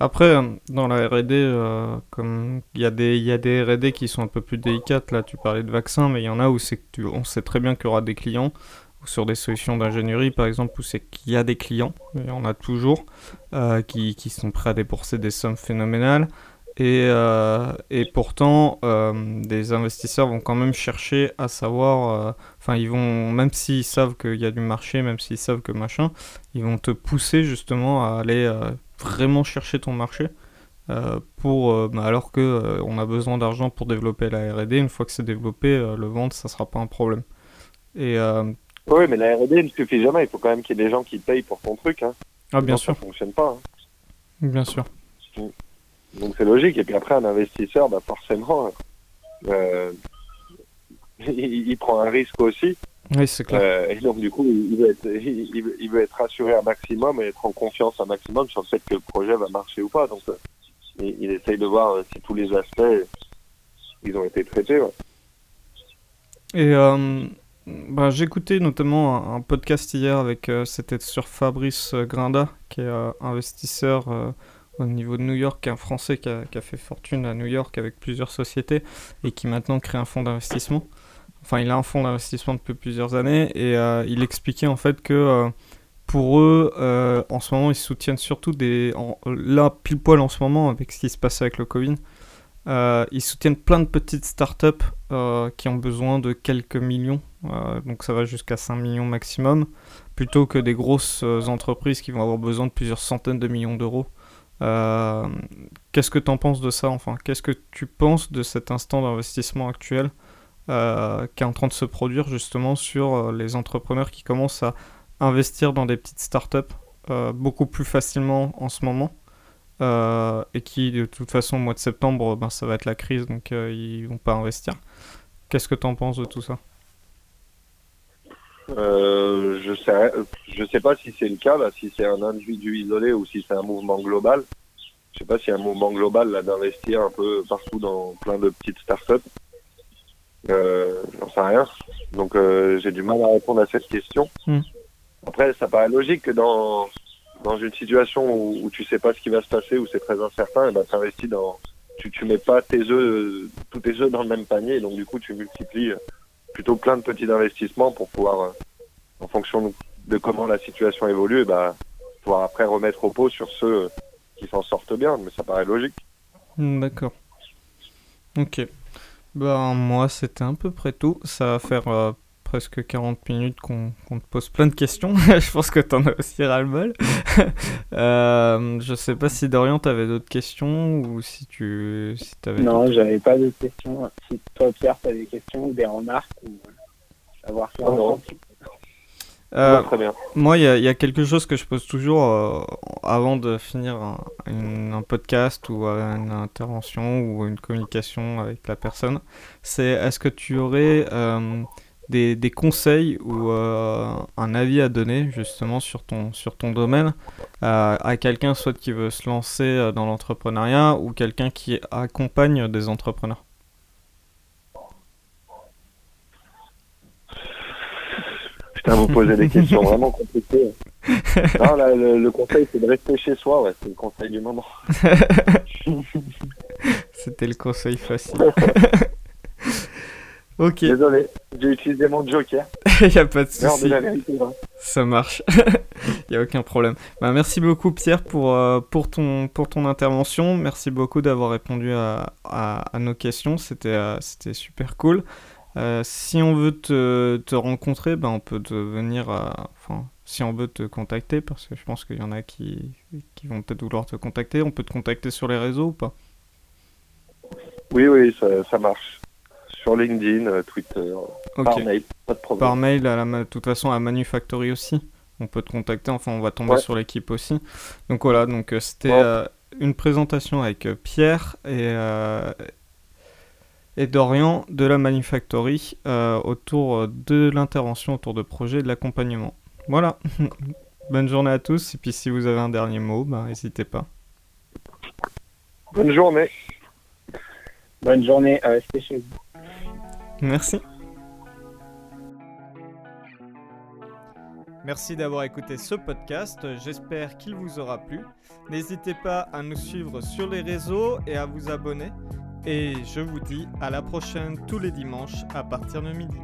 S1: Après, euh, dans la R&D, euh, comme il y a des y a des R&D qui sont un peu plus délicates. Là, tu parlais de vaccins, mais il y en a où c'est que on sait très bien qu'il y aura des clients ou sur des solutions d'ingénierie, par exemple, où c'est qu'il y a des clients, et on a toujours, euh, qui, qui sont prêts à débourser des sommes phénoménales. Et, euh, et pourtant, euh, des investisseurs vont quand même chercher à savoir, euh, enfin, ils vont, même s'ils savent qu'il y a du marché, même s'ils savent que machin, ils vont te pousser justement à aller vraiment chercher ton marché. pour, bah, alors que on a besoin d'argent pour développer la R&D, une fois que c'est développé, le vendre, ça sera pas un problème. Et
S3: Oui, mais la R&D ne suffit jamais. Il faut quand même qu'il y ait des gens qui payent pour ton truc. Hein.
S1: ah bien
S3: Sinon,
S1: sûr,
S3: Ça fonctionne pas. hein.
S1: bien sûr.
S3: Donc c'est logique. Et puis après, un investisseur, bah, forcément, euh, il, il prend un risque aussi.
S1: Oui, c'est clair.
S3: Euh, et donc du coup, il veut, être, il, il veut- il veut être rassuré un maximum et être en confiance un maximum sur le fait que le projet va marcher ou pas. Donc euh, il, essaye de voir si tous les aspects ils ont été traités. ouais.
S1: Et euh, bah, j'écoutais notamment un, un podcast hier avec, c'était sur Fabrice Grinda, qui est investisseur au niveau de New York, un Français qui a, fait fortune à New York avec plusieurs sociétés et qui maintenant crée un fonds d'investissement. Enfin, il a un fonds d'investissement depuis plusieurs années et euh, il expliquait en fait que euh, pour eux, euh, en ce moment, ils soutiennent surtout des. là, pile poil en ce moment, avec ce qui se passe avec le Covid, ils soutiennent plein de petites startups qui ont besoin de quelques millions, donc ça va jusqu'à 5 millions maximum, plutôt que des grosses entreprises qui vont avoir besoin de plusieurs centaines de millions d'euros. Euh, Qu'est-ce que tu en penses de ça enfin Qu'est-ce que tu penses de cet instant d'investissement actuel euh, qui est en train de se produire justement sur euh, les entrepreneurs qui commencent à investir dans des petites startups beaucoup plus facilement en ce moment et qui de toute façon au mois de septembre ben, ça va être la crise donc ils vont pas investir. Qu'est-ce que tu en penses de tout ça?
S3: Euh, je sais, je sais pas si c'est le cas là, si c'est un individu isolé ou si c'est un mouvement global. Je sais pas y a un mouvement global là d'investir un peu partout dans plein de petites startups. Euh, j'en sais rien. Donc euh, j'ai du mal à répondre à cette question.
S1: Hmm.
S3: Après, ça paraît logique que dans dans une situation où, où tu sais pas ce qui va se passer, où c'est très incertain, et ben t'investis dans, tu tu mets pas tes œufs, tous tes œufs dans le même panier, donc du coup tu multiplies euh, plutôt plein de petits investissements pour pouvoir, euh, en fonction de, comment la situation évolue, ben pouvoir après remettre au pot sur ceux qui s'en sortent bien. Mais ça paraît logique.
S1: Hmm, D'accord. Ok. Ben moi c'était à peu près tout. Ça va faire euh, presque 40 minutes qu'on te pose plein de questions. Je pense que t'en as aussi ras-le-bol. euh, je sais pas si Dorian t'avais d'autres questions ou si tu si t'avais
S2: Non, j'avais pas de questions. Si toi, Pierre, t'as des questions ou des remarques ou euh, savoir faire ressenti.
S1: Euh,
S3: Ouais, très bien.
S1: Moi, il y, a- il y a quelque chose que je pose toujours euh, avant de finir un, une- un podcast ou euh, une intervention ou une communication avec la personne. C'est est-ce que tu aurais euh, des, des conseils ou euh, un avis à donner justement sur ton, sur ton domaine euh, à quelqu'un soit qui veut se lancer euh, dans l'entrepreneuriat ou quelqu'un qui accompagne des entrepreneurs?
S3: Putain, vous posez des questions vraiment compliquées. Non, là, le, le conseil, c'est de rester chez soi. Ouais, c'est le conseil du moment.
S1: C'était le conseil facile. ok,
S3: Désolé, j'ai utilisé mon joker.
S1: il a pas de souci.
S3: ouais.
S1: Ça marche. Il n'y a aucun problème. Bah, merci beaucoup Pierre pour, euh, pour, ton, pour ton intervention. Merci beaucoup d'avoir répondu à, à, à nos questions. C'était euh, c'était super cool. Euh, si on veut te, te rencontrer, ben on peut te venir... Enfin, si on veut te contacter, parce que je pense qu'il y en a qui, qui vont peut-être vouloir te contacter, on peut te contacter sur les réseaux ou pas?
S3: Oui, oui, ça, ça marche. Sur LinkedIn, euh, Twitter,
S1: Ok.
S3: par mail, pas de problème.
S1: Par mail, à la, ma- de toute façon, à Manufactory aussi. On peut te contacter, enfin, on va tomber
S3: Ouais.
S1: sur l'équipe aussi. Donc voilà, donc euh, c'était
S3: Ouais.
S1: euh, une présentation avec Pierre et, et Dorian de la Manufactory autour de l'intervention autour de projets et de l'accompagnement. Voilà. Bonne journée à tous. Et puis si vous avez un dernier mot, ben, n'hésitez pas.
S3: Bonne journée.
S2: Bonne journée. Restez chez vous.
S1: Merci. Merci d'avoir écouté ce podcast, j'espère qu'il vous aura plu. N'hésitez pas à nous suivre sur les réseaux et à vous abonner. Et je vous dis à la prochaine tous les dimanches à partir de midi.